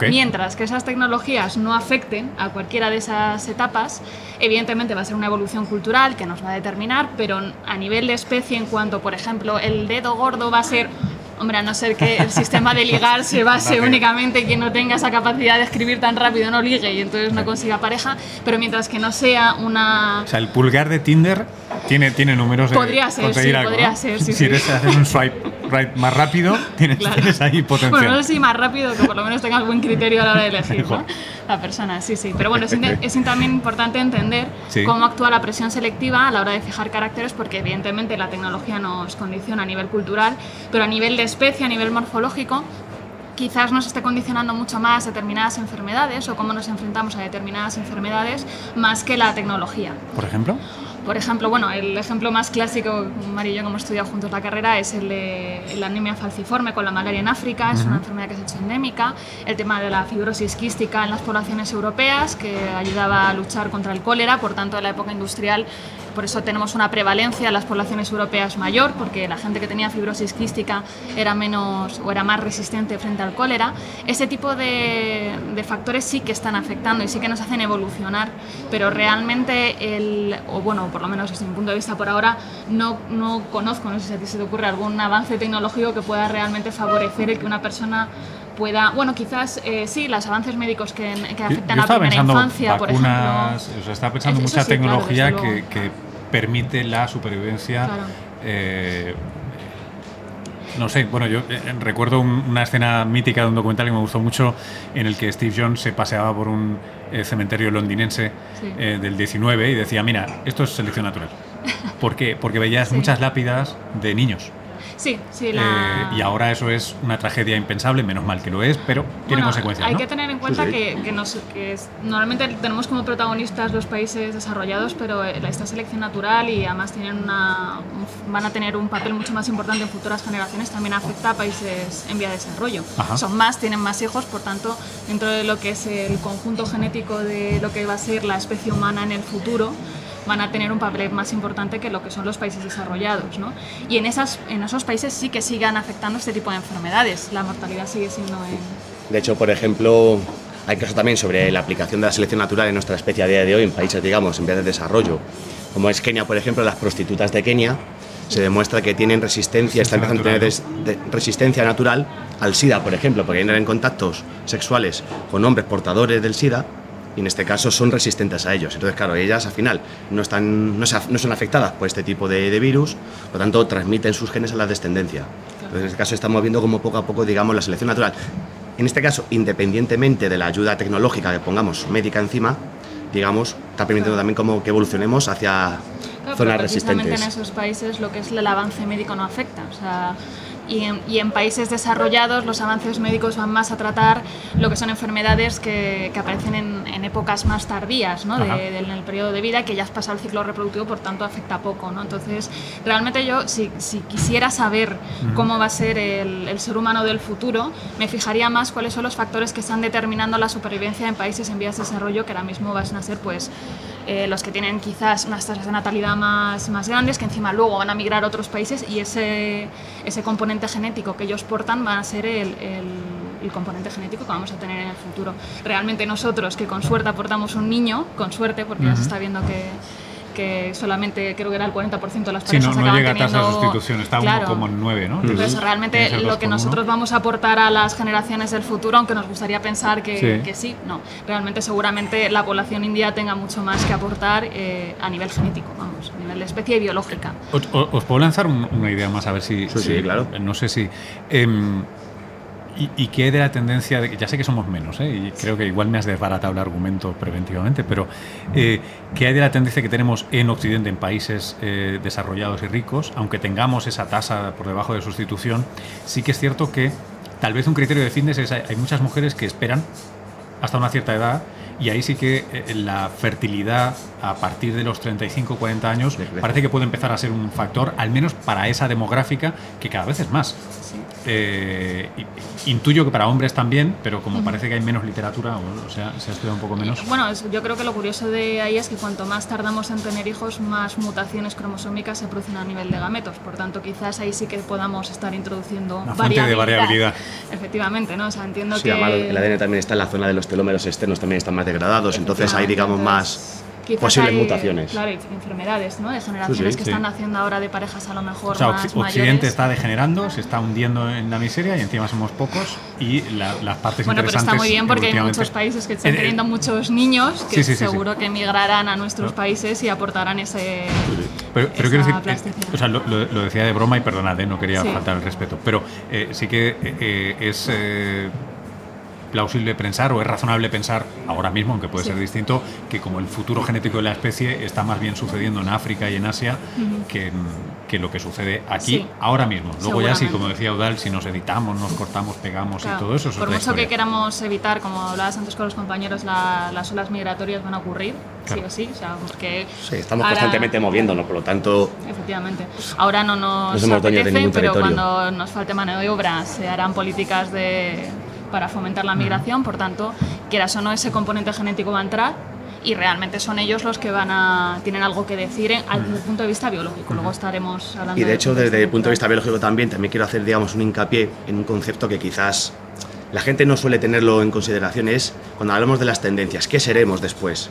Mientras que esas tecnologías no afecten a cualquiera de esas etapas, evidentemente va a ser una evolución cultural que nos va a determinar, pero a nivel de especie, en cuanto, por ejemplo, el dedo gordo va a ser... Hombre, a no ser que el sistema de ligar se [LAUGHS] base Vale. únicamente en que no tenga esa capacidad de escribir tan rápido, no ligue y entonces no consiga pareja, pero mientras que no sea una, O sea, el pulgar de Tinder tiene, tiene números Podría ser, sí, algo, podría ¿no? ser, sí, si eres hacer un swipe right más rápido, [LAUGHS] tienes, Claro. tienes ahí potencial. Bueno, no sé si más rápido, que por lo menos tengas buen criterio a la hora de elegir. La persona, sí, sí. Pero bueno, es, es también importante entender Sí. cómo actúa la presión selectiva a la hora de fijar caracteres, porque evidentemente la tecnología nos condiciona a nivel cultural, pero a nivel de especie, a nivel morfológico, quizás nos esté condicionando mucho más determinadas enfermedades o cómo nos enfrentamos a determinadas enfermedades más que la tecnología. Por ejemplo, Por ejemplo, bueno, el ejemplo más clásico, Mario y yo que hemos estudiado juntos la carrera, es el de la anemia falciforme con la malaria en África, es una enfermedad que se ha hecho endémica, el tema de la fibrosis quística en las poblaciones europeas, que ayudaba a luchar contra el cólera, por tanto, en la época industrial, por eso tenemos una prevalencia en las poblaciones europeas mayor, porque la gente que tenía fibrosis quística era menos o era más resistente frente al cólera. Ese tipo de, factores sí que están afectando y sí que nos hacen evolucionar, pero realmente el, o bueno, por lo menos desde mi punto de vista por ahora, no, no conozco, no sé si a ti se te ocurre algún avance tecnológico que pueda realmente favorecer el que una persona pueda, bueno, quizás eh, sí, los avances médicos que, que afectan yo a la primera infancia, por ejemplo. vacunas, o sea, estaba pensando mucha sí, tecnología que, permite la supervivencia. Claro. eh, no sé, bueno, yo eh, recuerdo un- una escena mítica de un documental que me gustó mucho en el que Steve Jones se paseaba por un eh, cementerio londinense Sí. eh, del 19 y decía, mira, esto es selección natural. ¿Por qué? Porque veías [LAUGHS] Sí. muchas lápidas de niños. Sí, sí, la... Eh, y ahora eso es una tragedia impensable, menos mal que lo es, pero tiene Bueno, consecuencias. Hay ¿no? que tener en cuenta Sí, sí. que, que nos- que es- normalmente tenemos como protagonistas los países desarrollados, pero eh, esta selección natural y además tienen una, un- van a tener un papel mucho más importante en futuras generaciones, también afecta a países en vía de desarrollo. Ajá. Son más, tienen más hijos, por tanto, dentro de lo que es el conjunto genético de lo que va a ser la especie humana en el futuro, van a tener un papel más importante que lo que son los países desarrollados. ¿no? Y en, esas, en esos países sí que sigan afectando este tipo de enfermedades. La mortalidad sigue siendo en, De hecho, por ejemplo, Hay casos también sobre la aplicación de la selección natural en nuestra especie a día de hoy en países, digamos, en vías de desarrollo, como es Kenia, por ejemplo, las prostitutas de Kenia se demuestra que tienen resistencia, están empezando a tener des- de- resistencia natural al SIDA, por ejemplo, porque entran en contactos sexuales con hombres portadores del SIDA y en este caso son resistentes a ellos. Entonces, claro, ellas al final no, están, no, se no son afectadas por este tipo de, de virus, por lo tanto transmiten sus genes a la descendencia. Entonces, en este caso estamos viendo como poco a poco, digamos, la selección natural. En este caso, independientemente de la ayuda tecnológica que pongamos médica encima, digamos, está permitiendo también como que evolucionemos hacia Claro, zonas resistentes. en esos países lo que es el avance médico no afecta. O sea, y, en, y en países desarrollados los avances médicos van más a tratar lo que son enfermedades que, que aparecen en, en épocas más tardías, ¿no? De- en el periodo de vida, que ya has pasado el ciclo reproductivo, por tanto afecta poco. ¿no? Entonces, realmente yo, si, si quisiera saber cómo va a ser el, el ser humano del futuro, me fijaría más cuáles son los factores que están determinando la supervivencia en países en vías de desarrollo, que ahora mismo van a ser pues eh, los que tienen quizás unas tasas de natalidad más, más grandes, que encima luego van a migrar a otros países y ese, ese componente genético que ellos portan va a ser el, el- el componente genético que vamos a tener en el futuro. Realmente nosotros, que con suerte aportamos un niño, con suerte, porque ya se está viendo que que solamente creo que era el 40% de las Sí, parejas no, llega a tasa de teniendo- sustitución, está Claro. 1,9, ¿no? Tiene realmente lo que 2,1. nosotros vamos a aportar a las generaciones del futuro, aunque nos gustaría pensar que Sí. que sí, no. Realmente seguramente la población india tenga mucho más que aportar eh, a nivel genético, vamos, a nivel de especie biológica. Os, puedo lanzar un- una idea más a ver si. Sí, sí, claro. No sé si. em, y, y qué de la tendencia de.? Ya sé que somos menos, ¿eh? y creo que igual me has desbaratado el argumento preventivamente, pero eh, ¿qué hay de la tendencia que tenemos en Occidente, en países eh, desarrollados y ricos, aunque tengamos esa tasa por debajo de sustitución? Sí que es cierto que tal vez un criterio de fitness es hay muchas mujeres que esperan hasta una cierta edad y ahí sí que eh, la fertilidad a partir de los 35 40 años Decrece. parece que puede empezar a ser un factor, al menos para esa demográfica, que cada vez es más. Eh, intuyo que para hombres también, pero como parece que hay menos literatura, o, o sea, se ha estudiado un poco menos. Bueno, es- yo creo que lo curioso de ahí es que cuanto más tardamos en tener hijos, más mutaciones cromosómicas se producen a nivel de gametos. Por tanto, quizás ahí sí que podamos estar introduciendo Una fuente de variabilidad. [LAUGHS] Efectivamente, ¿no? O sea, entiendo Sí, que... además el ADN también está en la zona de los telómeros externos, también están más degradados, entonces hay, digamos, más Quizás posibles hay, mutaciones. Claro, enfermedades, ¿no? De generaciones Sí, que sí. están naciendo ahora de parejas a lo mejor O sea, más Occ- Occidente mayores. está degenerando, se está hundiendo en la miseria y encima somos pocos y la- las partes Bueno, pero interesantes está muy bien porque hay muchos países que están Eh, eh, teniendo muchos niños que Sí, sí, sí, seguro que emigrarán a nuestros países y aportarán ese... Pero, pero quiero decir, eh, o sea, lo, lo- lo decía de broma y perdonad, eh, no quería Sí. faltar el respeto, pero eh, sí que eh, eh, es eh, plausible pensar o es razonable pensar ahora mismo, aunque puede Sí. ser distinto, que como el futuro genético de la especie está más bien sucediendo en África y en Asia que, que lo que sucede aquí Sí. ahora mismo. Luego ya sí, como decía Udal, si nos editamos, nos cortamos, pegamos Claro, y todo eso es Por otra mucho historia. que queramos evitar, como hablabas antes con los compañeros, la- las olas migratorias van a ocurrir, Claro. sí o sí. O sea, porque Sí, estamos ahora- constantemente moviéndonos, por lo tanto, Efectivamente. Ahora no nos No apetece, pero territorio. cuando nos falte mano de obra se harán políticas de, para fomentar la migración. Por tanto, quieras o no, ese componente genético va a entrar y realmente son ellos los que van a tienen algo que decir en- desde el punto de vista biológico. Luego estaremos hablando. y de del hecho desde el punto de vista biológico también, también quiero hacer, digamos, un hincapié en un concepto que quizás la gente no suele tenerlo en consideración, es cuando hablamos de las tendencias, ¿qué seremos después?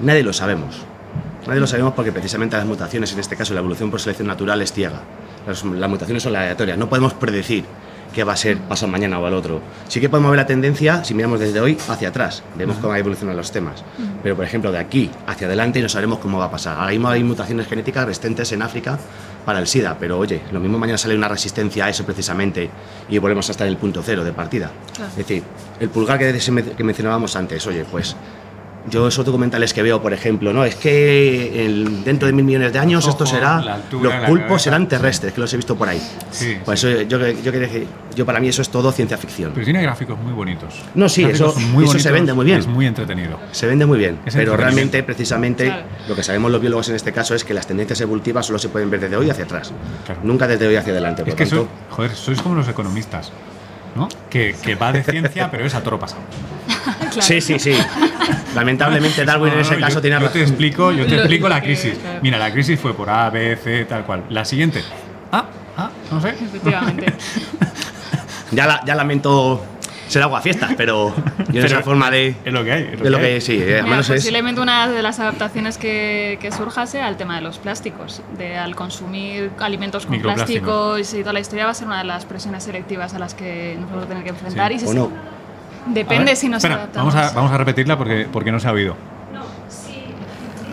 Nadie lo sabemos. Nadie lo sabemos porque precisamente las mutaciones, en este caso la evolución por selección natural, es ciega. Las, las mutaciones son aleatorias, no podemos predecir qué va a ser pasado mañana o al otro. Sí que podemos ver la tendencia, si miramos desde hoy hacia atrás, vemos cómo evolucionan los temas. Pero, por ejemplo, de aquí hacia adelante no sabemos cómo va a pasar. Ahora mismo hay mutaciones genéticas resistentes en África para el SIDA, pero oye, lo mismo mañana sale una resistencia a eso precisamente y volvemos a estar en el punto cero de partida. Claro. Es decir, el pulgar que, que mencionábamos antes, oye, pues yo esos documentales que veo, por ejemplo, no es que el- dentro de mil millones de años Los esto será, altura, los pulpos serán terrestres, que los he visto por ahí. Sí, Pues sí. eso, yo, yo, quería decir- yo para mí eso es todo ciencia ficción. Pero tiene gráficos muy bonitos. No, sí, eso- muy eso se vende muy bien. Es muy entretenido. Se vende muy bien, Es pero realmente, precisamente, Claro. lo que sabemos los biólogos en este caso es que las tendencias evolutivas solo se pueden ver desde hoy hacia atrás, Claro. nunca desde hoy hacia adelante. Por Es que tanto, sois, joder, sois como los economistas, ¿no? Que, que va de ciencia, [LAUGHS] pero es a toro pasado. Claro. Sí, sí, sí. Lamentablemente Darwin en No, ese no, caso yo, tiene yo te razón. explico, yo te explico la que- crisis. Mira, la crisis fue por A, B, C, tal cual. La siguiente. Ah, ah, no sé. Efectivamente. [LAUGHS] Ya, la- ya lamento será agua fiestas, pero yo esa forma de. Es lo que hay. Es de lo hay. que sí, eh, al Mira, menos es. posiblemente una de las adaptaciones que, que surja sea el tema de los plásticos. De al consumir alimentos con plásticos y toda la historia va a ser una de las presiones selectivas a las que nos vamos a tener que enfrentar. Sí. Y si O se- no. A Depende ver, si nos espera, adaptamos. vamos a, vamos a repetirla porque, porque no se ha oído. No, sí,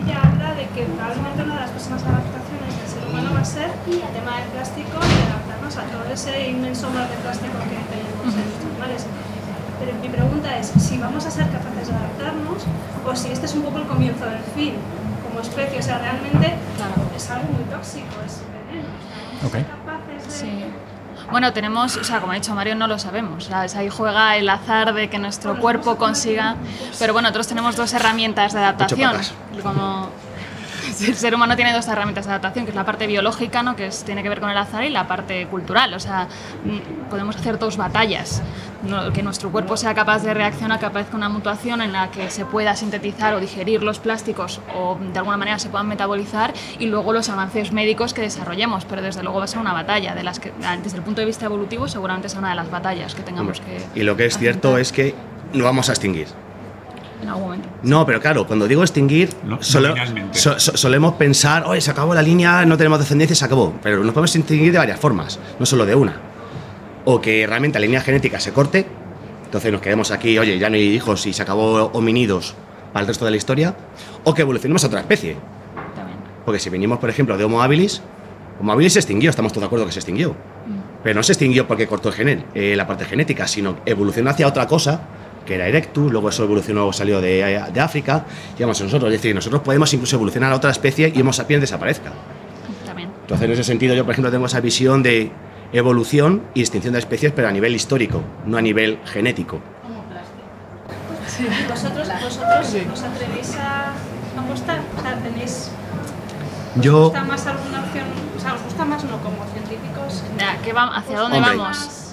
ella habla de que probablemente una de las próximas adaptaciones del ser humano va a ser el tema del plástico y adaptarnos a todo ese inmenso mar de plástico que tenemos en nuestros mares. Pero mi pregunta es si vamos a ser capaces de adaptarnos o si este es un poco el comienzo del fin como especie. O sea, realmente es algo muy tóxico, es veneno. O sea, vamos a ser Ok. capaces de... Sí. Bueno, tenemos, o sea, como ha dicho Mario, no lo sabemos. ¿sabes? Ahí juega el azar de que nuestro cuerpo consiga. Pero bueno, nosotros tenemos dos herramientas de adaptación. Como [LAUGHS] el ser humano tiene dos herramientas de adaptación, que es la parte biológica, ¿no? que es, tiene que ver con el azar, y la parte cultural. O sea, mm, podemos hacer dos batallas. No- que nuestro cuerpo sea capaz de reaccionar, que aparezca una mutación en la que se pueda sintetizar o digerir los plásticos o de alguna manera se puedan metabolizar y luego los avances médicos que desarrollemos. Pero desde luego va a ser una batalla, de las que ah, desde el punto de vista evolutivo seguramente es una de las batallas que tengamos que... Y lo que es cierto afrontar es que no vamos a extinguir. En algún momento. No, pero claro, cuando digo extinguir, No, solo- so- so- solemos pensar, oye, se acabó la línea, no tenemos descendencia, se acabó. Pero nos podemos extinguir de varias formas, no solo de una. O que realmente la línea genética se corte, entonces nos quedemos aquí, oye, ya no hay hijos y se acabó hominidos para el resto de la historia. O que evolucionemos a otra especie. También. Porque si venimos, por ejemplo, de Homo habilis, Homo habilis se extinguió, estamos todos de acuerdo que se extinguió. Pero no se extinguió porque cortó el gene- eh, la parte genética, sino evolucionó hacia otra cosa, que era Erectus, luego eso evolucionó, salió de, de África, y vamos a nosotros. Es decir, nosotros podemos incluso evolucionar a otra especie y Homo sapiens desaparezca. También. Entonces, en ese sentido, yo, por ejemplo, tengo esa visión de evolución y extinción de especies, pero a nivel histórico, no a nivel genético. ¿Vosotros, vosotros os atrevéis a apostar? O sea, tenéis... ¿Os Yo, gusta más alguna opción? O sea, ¿os gusta más no como científicos? Ya, ¿qué va- ¿Hacia dónde Hombre. vamos?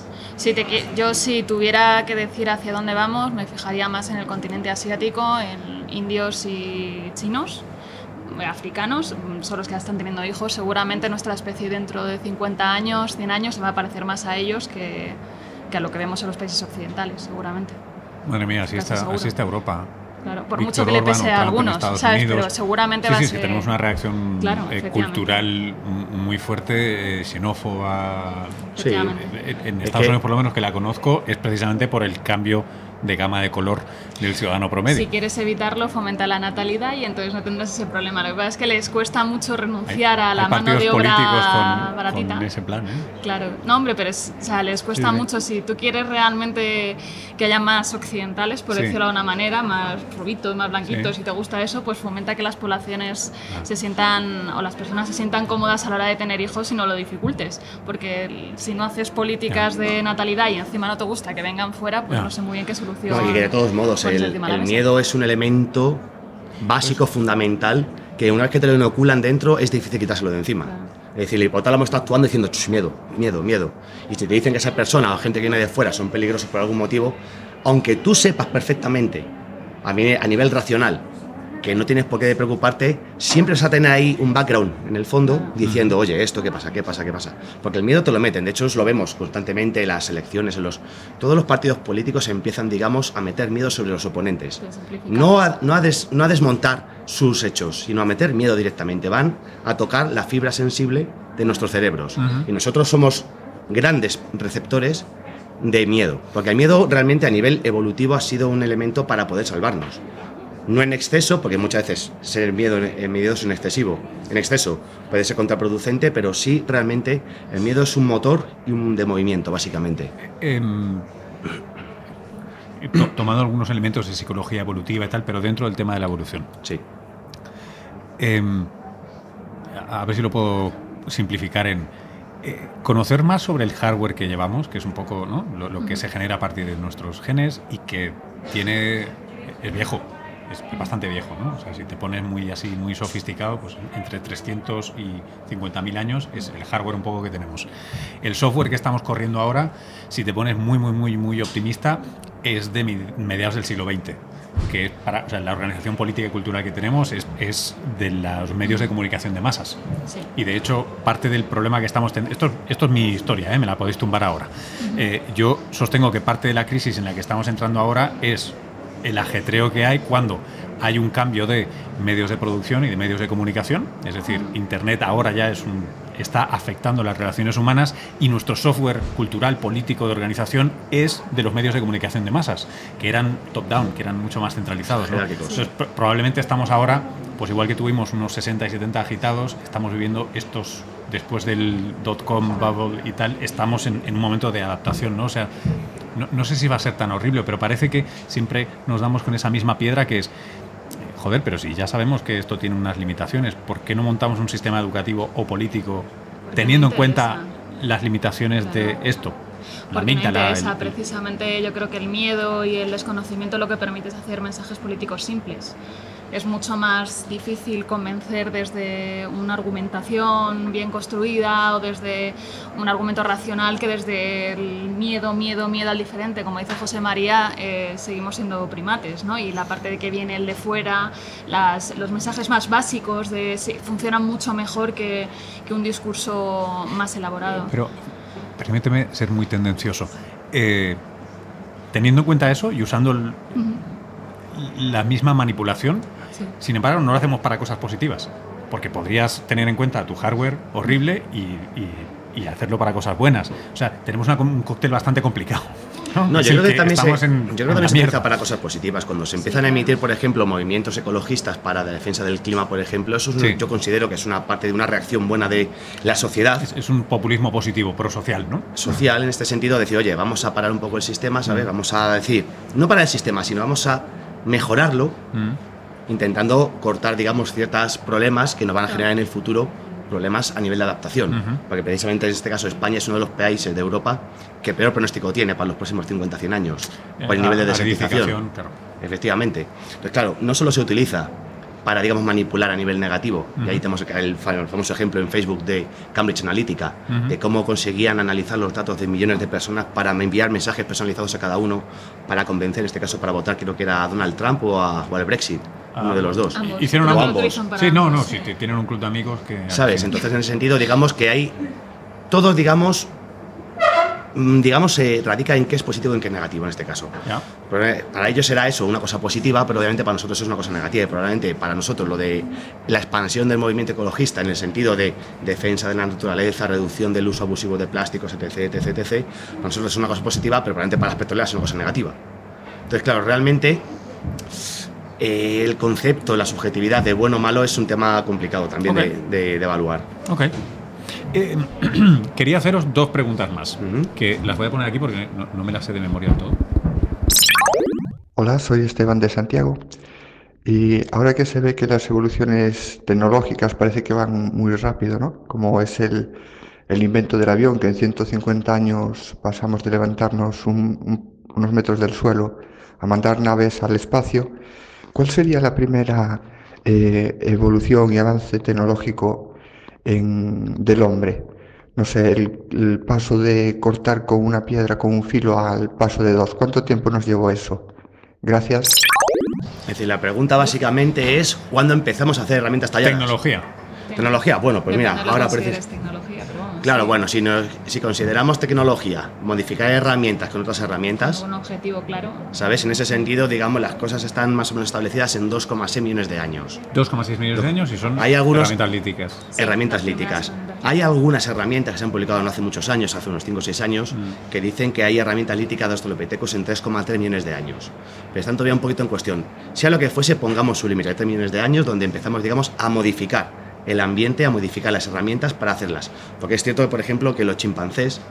Si te yo si tuviera que decir hacia dónde vamos, me fijaría más en el continente asiático, en indios y chinos, eh, africanos, mm, son los que están teniendo hijos. Seguramente nuestra especie dentro de 50 años, 100 años, se va a parecer más a ellos que, que a lo que vemos en los países occidentales, seguramente. Madre mía, así está, así está Europa. Claro, por Víctor mucho que le Orbán pese a algunos, ¿sabes? Pero seguramente sí, va a ser... sí, tenemos una reacción Claro, eh, cultural muy fuerte, eh, xenófoba. Sí. Efectivamente. En- En Es Estados que- Unidos, por lo menos, que la conozco, es precisamente por el cambio de gama de color del ciudadano promedio. Si quieres evitarlo, fomenta la natalidad y entonces no tendrás ese problema. Lo que pasa es que les cuesta mucho renunciar a la Hay mano de obra con, baratita. con ese plan, ¿eh? Claro, no hombre, pero es- o sea, les cuesta Sí, sí. mucho. Si tú quieres realmente que haya más occidentales, por Sí. decirlo de una manera, más rubitos, más blanquitos, si te gusta eso, pues fomenta que las poblaciones Ah. se sientan, o las personas se sientan cómodas a la hora de tener hijos y no lo dificultes. Porque si no haces políticas de natalidad y encima no te gusta que vengan fuera, pues Ya. no sé muy bien qué solución. No, y que de todos modos, el, miedo es un elemento básico, fundamental, que una vez que te lo inoculan dentro, es difícil quitárselo de encima. Claro. Es decir, el hipotálamo está actuando diciendo "Ch, miedo, miedo, miedo. Y si te dicen que esa persona o gente que viene de fuera son peligrosos por algún motivo, aunque tú sepas perfectamente, a nivel racional, que no tienes por qué preocuparte, siempre vas a tener ahí un background en el fondo diciendo, oye, esto qué pasa, qué pasa, qué pasa. Porque el miedo te lo meten. De hecho, lo vemos constantemente en las elecciones, en los todos los partidos políticos empiezan, digamos, a meter miedo sobre los oponentes. No a, no, a des- no a desmontar sus hechos, sino a meter miedo directamente. Van a tocar la fibra sensible de nuestros cerebros. Y nosotros somos grandes receptores de miedo, porque el miedo realmente a nivel evolutivo ha sido un elemento para poder salvarnos. No en exceso, porque muchas veces ser miedo, eh, miedoso en excesivo, en exceso puede ser contraproducente, pero sí realmente el miedo es un motor y un de movimiento, básicamente. To- tomando algunos elementos de psicología evolutiva y tal, pero dentro del tema de la evolución. Sí. Em, a a ver si lo puedo simplificar en eh, conocer más sobre el hardware que llevamos, que es un poco ¿no? lo, lo que se genera a partir de nuestros genes y que tiene es viejo, es bastante viejo, ¿no? O sea, si te pones muy así, muy sofisticado, pues entre 300 y 50.000 años es el hardware un poco que tenemos. El software que estamos corriendo ahora, si te pones muy, muy, muy, muy optimista, es de mediados del siglo XX. que para o sea, la organización política y cultural que tenemos es, es de los medios de comunicación de masas. Sí. Y de hecho, parte del problema que estamos teniendo, esto, esto es mi historia, ¿eh? me la podéis tumbar ahora. Eh, yo sostengo que parte de la crisis en la que estamos entrando ahora es el ajetreo que hay cuando hay un cambio de medios de producción y de medios de comunicación, es decir, Internet ahora ya es un, está afectando las relaciones humanas y nuestro software cultural, político, de organización es de los medios de comunicación de masas, que eran top-down, que eran mucho más centralizados. Entonces, pr- probablemente estamos ahora, pues igual que tuvimos unos 60 y 70 agitados, estamos viviendo estos, después del dot-com bubble y tal, estamos en, en un momento de adaptación, ¿no? O sea, no, no sé si va a ser tan horrible, pero parece que siempre nos damos con esa misma piedra que es, joder, pero si ya sabemos que esto tiene unas limitaciones, ¿por qué no montamos un sistema educativo o político Porque teniendo en cuenta las limitaciones de esto? Porque me interesa el- precisamente, yo creo que el miedo y el desconocimiento lo que permite es hacer mensajes políticos simples. Es mucho más difícil convencer desde una argumentación bien construida o desde un argumento racional que desde el miedo, miedo, miedo al diferente. Como dice José María, eh, seguimos siendo primates, ¿no? Y la parte de que viene el de fuera, las- los mensajes más básicos de, funcionan mucho mejor que, que un discurso más elaborado. Pero permíteme ser muy tendencioso. Eh, teniendo en cuenta eso y usando el- la misma manipulación, Sí. sin embargo, no lo hacemos para cosas positivas. Porque podrías tener en cuenta tu hardware horrible y, y- y hacerlo para cosas buenas. O sea, tenemos una- un cóctel bastante complicado. No, yo creo que también se, yo creo que también se mierda. para cosas positivas. Cuando se empiezan a emitir, por ejemplo, movimientos ecologistas para la defensa del clima, por ejemplo, eso es un- Sí. yo considero que es una parte de una reacción buena de la sociedad Es, es un populismo positivo, prosocial, ¿no? social en este sentido, decir, oye, vamos a parar un poco el sistema, Mm. ¿sabes? Vamos a decir, no para el sistema, sino vamos a mejorarlo, Mm. Intentando cortar, digamos, ciertos problemas que nos van a generar en el futuro problemas a nivel de adaptación. Ujú. Porque precisamente en este caso España es uno de los países de Europa que peor pronóstico tiene para los próximos 50-100 años, por el nivel de desertificación. claro. Efectivamente. Entonces, claro, no solo se utiliza para, digamos, manipular a nivel negativo, y ahí tenemos el, fa- el famoso ejemplo en Facebook de Cambridge Analytica, de cómo conseguían analizar los datos de millones de personas para enviar mensajes personalizados a cada uno, para convencer, en este caso, para votar, creo que era a Donald Trump o, a- o al Brexit, de los dos. Ambos. Hicieron que ambos. Sí, no, no, sí, tienen un club de amigos que... ¿Sabes? Entonces, en ese sentido, digamos que hay. Todos, digamos. mm, Digamos, se radica en qué es positivo y en qué es negativo en este caso. Ya. Pero, eh, Para ellos será eso, una cosa positiva, pero obviamente para nosotros es una cosa negativa. Y probablemente para nosotros lo de la expansión del movimiento ecologista en el sentido de defensa de la naturaleza, reducción del uso abusivo de plásticos, etc., etc., etc., para nosotros es una cosa positiva, pero probablemente para las petroleras es una cosa negativa. Entonces, claro, realmente eh, el concepto, la subjetividad de bueno o malo es un tema complicado también Ok. de- de- de evaluar. Ok. Eh, [CLEARS THROAT] quería haceros dos preguntas más, Ujú. que las voy a poner aquí porque no, no me las sé de memoria del todo. Hola, soy Esteban de Santiago. Y ahora que se ve que las evoluciones tecnológicas parece que van muy rápido, ¿no? Como es el, el invento del avión, que en 150 años pasamos de levantarnos un- un- unos metros del suelo a mandar naves al espacio, ¿cuál sería la primera eh, evolución y avance tecnológico en- del hombre? No sé, el, el paso de cortar con una piedra con un filo al paso de dos. ¿Cuánto tiempo nos llevó eso? Gracias. Es decir, la pregunta básicamente es ¿cuándo empezamos a hacer herramientas talladas? Tecnología. Tecnología, bueno, pues mira, ahora que Claro, sí. bueno, si, nos- si consideramos tecnología, modificar herramientas con otras herramientas, Un objetivo claro. ¿sabes? En ese sentido, digamos, las cosas están más o menos establecidas en 2,6 millones de años. 2,6 millones de años y son Hay algunos- herramientas líticas. Sí, herramientas líticas. Hay algunas herramientas que se han publicado no hace muchos años, hace unos 5 o 6 años, Mm. que dicen que hay herramientas líticas de Australopithecus en 3,3 millones de años. Pero están todavía un poquito en cuestión. Sea lo que fuese, pongamos su límite de 3 millones de años, donde empezamos, digamos, a modificar el ambiente, a modificar las herramientas para hacerlas. Porque es cierto, por ejemplo, que los chimpancés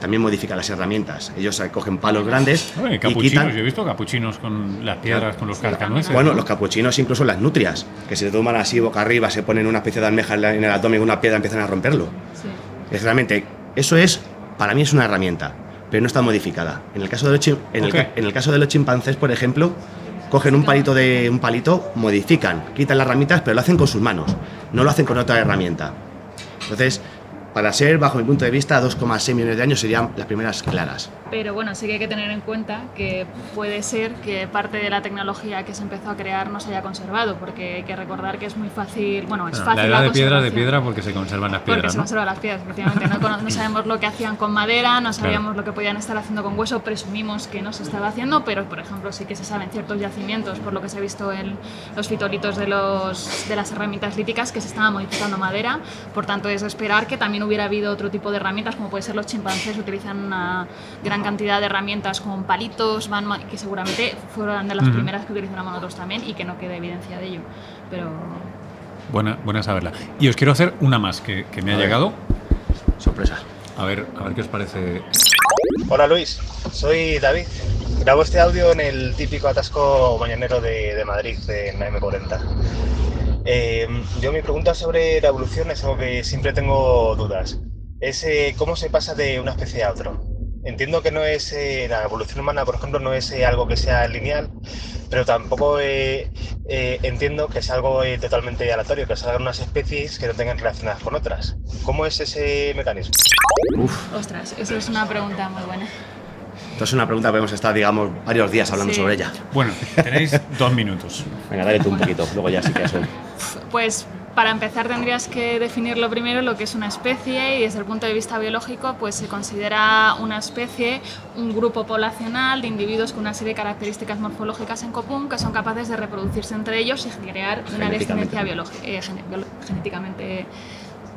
también modifican las herramientas. Ellos eh, cogen palos grandes Oye, y capuchinos, quitan... yo he visto capuchinos con las piedras, con los cascanueces. Bueno, ¿no? los capuchinos, incluso las nutrias, que se toman así boca arriba, se ponen una especie de almeja en el abdomen, una piedra, empiezan a romperlo. Sí. Es realmente, eso es, para mí es una herramienta, pero no está modificada. En el caso de los, chim- en el Ok. ca- en el caso de los chimpancés, por ejemplo, cogen un palito de un palito, modifican, quitan las ramitas, pero lo hacen con sus manos, no lo hacen con otra herramienta. Entonces, para ser, bajo mi punto de vista, 2,6 millones de años serían las primeras claras. Pero bueno, sí que hay que tener en cuenta que puede ser que parte de la tecnología que se empezó a crear no se haya conservado, porque hay que recordar que es muy fácil, bueno, es Ah, fácil la edad de piedra de piedra porque se conservan las Porque piedras, se ¿no? conservan las piedras, efectivamente. No, no [LAUGHS] sabemos lo que hacían con madera, no sabíamos lo que podían estar haciendo con hueso, presumimos que no se estaba haciendo, pero por ejemplo sí que se saben ciertos yacimientos, por lo que se ha visto en los fitolitos de, los, de las herramientas líticas, que se estaba modificando madera. Por tanto, es de esperar que también hubiera habido otro tipo de herramientas, como puede ser los chimpancés, utilizan una gran cantidad de herramientas con palitos, van que seguramente fueron de las Ujú. primeras que utilizamos nosotros también y que no quede evidencia de ello. Pero Buena, buena saberla. Y os quiero hacer una más que, que me ha A ver. llegado. Sorpresa. A ver, a ver qué os parece. Hola Luis, soy David. Grabo este audio en el típico atasco mañanero de, de Madrid, en la M40. Eh, yo mi pregunta sobre la evolución es algo que siempre tengo dudas. Es eh, cómo se pasa de una especie a otra. Entiendo que no es eh, la evolución humana, por ejemplo, no es eh, algo que sea lineal, pero tampoco eh, eh, entiendo que sea algo totalmente aleatorio, que salgan unas especies que no tengan relacionadas con otras. ¿Cómo es ese mecanismo? ostras, eso es una pregunta muy buena. Entonces, una pregunta que hemos estado, digamos, varios días hablando Sí. sobre ella. Bueno, tenéis dos minutos. Venga, dale tú un poquito, luego ya sí que eso. Pues para empezar tendrías que definir lo primero lo que es una especie y desde el punto de vista biológico pues se considera una especie un grupo poblacional de individuos con una serie de características morfológicas en común que son capaces de reproducirse entre ellos y crear una descendencia biológica, genéticamente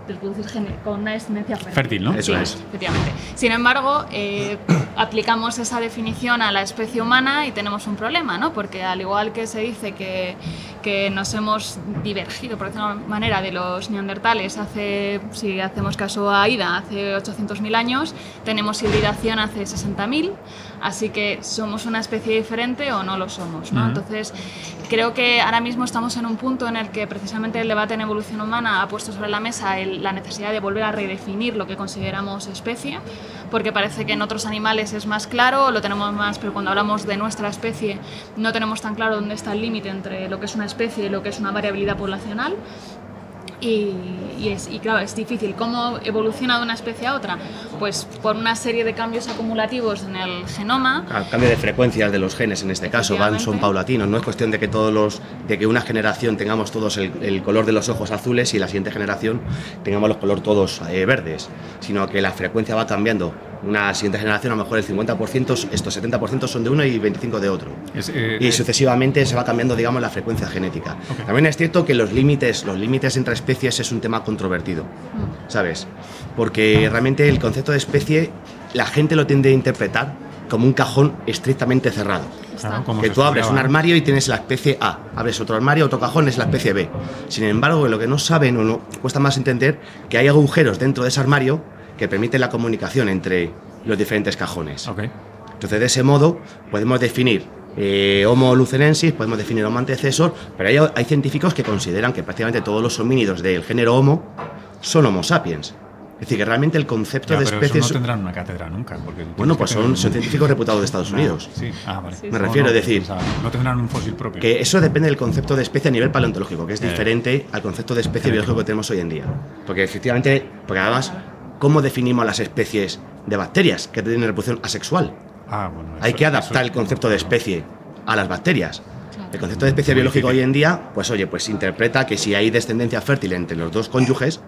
reproducir con una descendencia fértil. Fértil, ¿no? Eso Sí, es. efectivamente. Sin embargo, eh, [COUGHS] aplicamos esa definición a la especie humana y tenemos un problema, ¿no? Porque al igual que se dice que, que nos hemos divergido, por decirlo de alguna manera, de los neandertales hace, si hacemos caso a Ida, hace 800.000 años, tenemos hibridación hace 60.000, así que somos una especie diferente o no lo somos, ¿no? Ujú. Entonces, creo que ahora mismo estamos en un punto en el que precisamente el debate en evolución humana ha puesto sobre la mesa el- la necesidad de volver a redefinir lo que consideramos especie, porque parece que en otros animales es más claro, lo tenemos más, pero cuando hablamos de nuestra especie no tenemos tan claro dónde está el límite entre lo que es una especie y lo que es una variabilidad poblacional. Y, y es, y claro, es difícil. ¿Cómo evoluciona de una especie a otra? Pues por una serie de cambios acumulativos en el genoma, Al cambio de frecuencias de los genes en este caso van son paulatinos no es cuestión de que todos los de que una generación tengamos todos el, el color de los ojos azules y la siguiente generación tengamos los color todos eh, verdes sino que la frecuencia va cambiando una siguiente generación a lo mejor el 50% estos 70% son de uno y 25 de otro. Es, eh, y eh, sucesivamente se va cambiando digamos la frecuencia genética. También es cierto que los límites los límites entre especies es un tema controvertido ¿sabes? Porque realmente el concepto de especie la gente lo tiende a interpretar como un cajón estrictamente cerrado. claro, como que tú abres un armario y tienes la especie A, abres otro armario, otro cajón es la especie B. Sin embargo, lo que no saben o no cuesta más entender que hay agujeros dentro de ese armario que permiten la comunicación entre los diferentes cajones. Ok. Entonces, de ese modo, podemos definir eh, Homo lucenensis, podemos definir Homo antecesor, pero hay, hay científicos que consideran que prácticamente todos los homínidos del género Homo son Homo sapiens. Es decir, que realmente el concepto Ya, de pero especie eso es- no tendrán una cátedra nunca. Porque Bueno, pues son, un- son científicos reputados de Estados Ah, Unidos. Sí, ah, vale. Me refiero a decir- no tendrán un fósil propio. Que eso depende del concepto de especie a nivel paleontológico, que es Eh. diferente al concepto de especie biológico que tenemos hoy en día. Porque efectivamente, porque además, ¿cómo definimos las especies de bacterias que tienen reproducción asexual? Ah, bueno, Hay eso- que eso- adaptar el concepto de especie a las bacterias. El concepto de especie difícil. hoy en día, pues oye, pues interpreta que si hay descendencia fértil entre los dos cónyuges,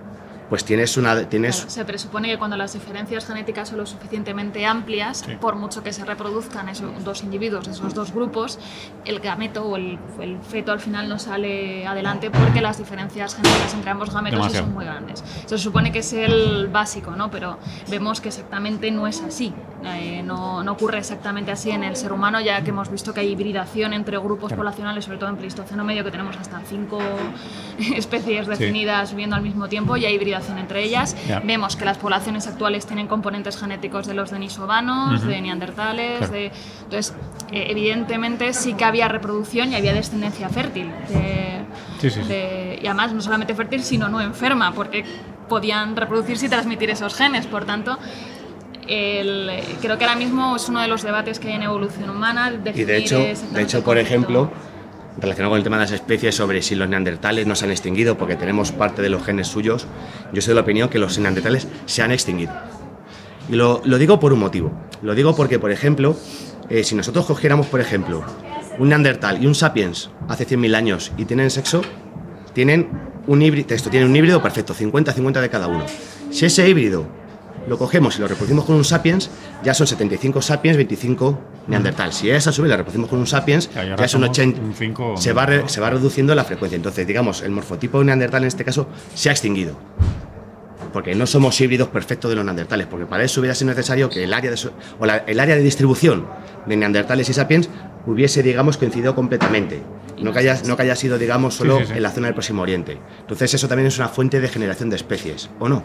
pues tienes una tienes Claro, se presupone que cuando las diferencias genéticas son lo suficientemente amplias, Sí. por mucho que se reproduzcan esos dos individuos, esos dos grupos, el gameto o el, el feto al final no sale adelante porque las diferencias genéticas entre ambos gametos sí Demasiado. son muy grandes. Se supone que es el básico, ¿no? pero vemos que exactamente no es así. Eh, no, no ocurre exactamente así en el ser humano, ya que hemos visto que hay hibridación entre grupos poblacionales, sobre todo en Pleistoceno medio, que tenemos hasta cinco [LAUGHS] especies definidas viviendo al mismo tiempo y hay hibridación entre ellas. Vemos que las poblaciones actuales tienen componentes genéticos de los denisovanos, Ujú. de neandertales, Claro. de... Entonces, eh, evidentemente sí que había reproducción y había descendencia fértil. de- Sí, sí, sí. de- y además no solamente fértil, sino no enferma, porque podían reproducirse y transmitir esos genes. Por tanto, el- creo que ahora mismo es uno de los debates que hay en evolución humana. y de definir hecho, de hecho, por ejemplo, relacionado con el tema de las especies sobre si los neandertales no se han extinguido porque tenemos parte de los genes suyos, yo soy de la opinión que los neandertales se han extinguido. Y lo, digo por un motivo. Lo digo porque, por ejemplo, eh, si nosotros cogiéramos, por ejemplo, un neandertal y un sapiens hace 100.000 años y tienen sexo, tienen un híbrido, esto tiene un híbrido perfecto, 50-50 de cada uno. Si ese híbrido lo cogemos y lo reproducimos con un sapiens, ya son 75 sapiens, 25 neandertal. Si esa sube la reproducimos con un sapiens, ya, es un 80. se, va se va reduciendo la frecuencia. Entonces, digamos, el morfotipo neandertal en este caso se ha extinguido. Porque no somos híbridos perfectos de los neandertales, porque para eso hubiera sido necesario que el área de, o el área de distribución de neandertales y sapiens hubiese, digamos, coincidido completamente. No que haya, no que haya sido, digamos, solo en la zona del Próximo Oriente. Entonces, eso también es una fuente de generación de especies, ¿o no?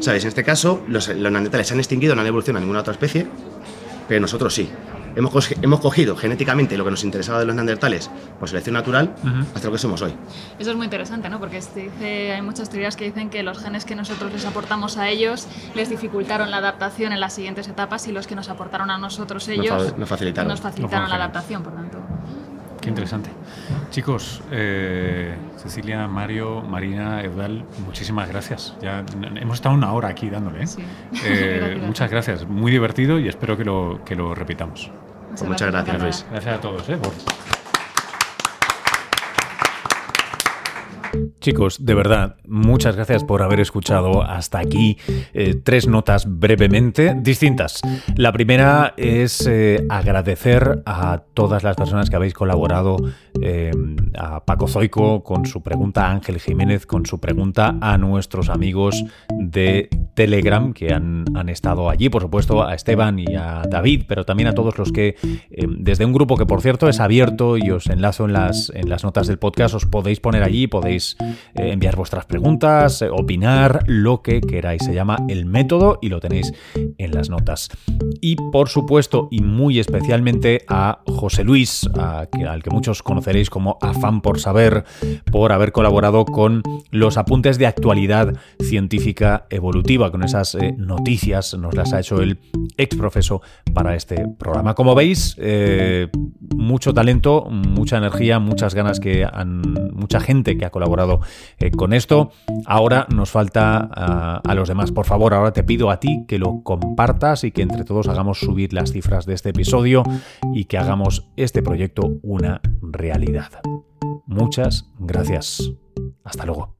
¿Sabes? En este caso, los, los neandertales se han extinguido, no han evolucionado a ninguna otra especie, pero nosotros sí. Hemos, hemos cogido genéticamente lo que nos interesaba de los neandertales por selección natural hasta lo que somos hoy. Eso es muy interesante, ¿no? Porque dice, hay muchas teorías que dicen que los genes que nosotros les aportamos a ellos les dificultaron la adaptación en las siguientes etapas y los que nos aportaron a nosotros ellos nos, facilitaron, nos facilitaron la adaptación, por tanto. Qué interesante. Chicos, eh, Cecilia, Mario, Marina, Eudal, muchísimas gracias. Ya hemos estado una hora aquí dándole. ¿eh? Eh, [LAUGHS] muchas gracias. Muy divertido y espero que lo, que lo repitamos. Muchas, gracias, Luis. Gracias a todos. Por... Chicos, de verdad, muchas gracias por haber escuchado hasta aquí eh, tres notas brevemente distintas. La primera es eh, agradecer a todas las personas que habéis colaborado, eh, a Paco Zoico con su pregunta, a Ángel Jiménez con su pregunta, a nuestros amigos de Telegram que han, han estado allí, por supuesto a Esteban y a David, pero también a todos los que desde un grupo que por cierto es abierto y os enlazo en las, en las notas del podcast, os podéis poner allí, podéis eh, enviar vuestras preguntas, eh, opinar, lo que queráis. Se llama El Método y lo tenéis en las notas. Y por supuesto, y muy especialmente a José Luis, al que muchos conoceréis como Afán por Saber, por haber colaborado con los apuntes de actualidad científica evolutiva, con esas eh, noticias, nos las ha hecho el ex profeso para este programa. Como veis, mucho talento, mucha energía, muchas ganas que han, mucha gente que ha colaborado eh, con esto. Ahora nos falta ah, a los demás. Por favor, ahora te pido a ti que lo compartas y que entre todos hagamos subir las cifras de este episodio y que hagamos este proyecto una realidad. Muchas gracias. Hasta luego.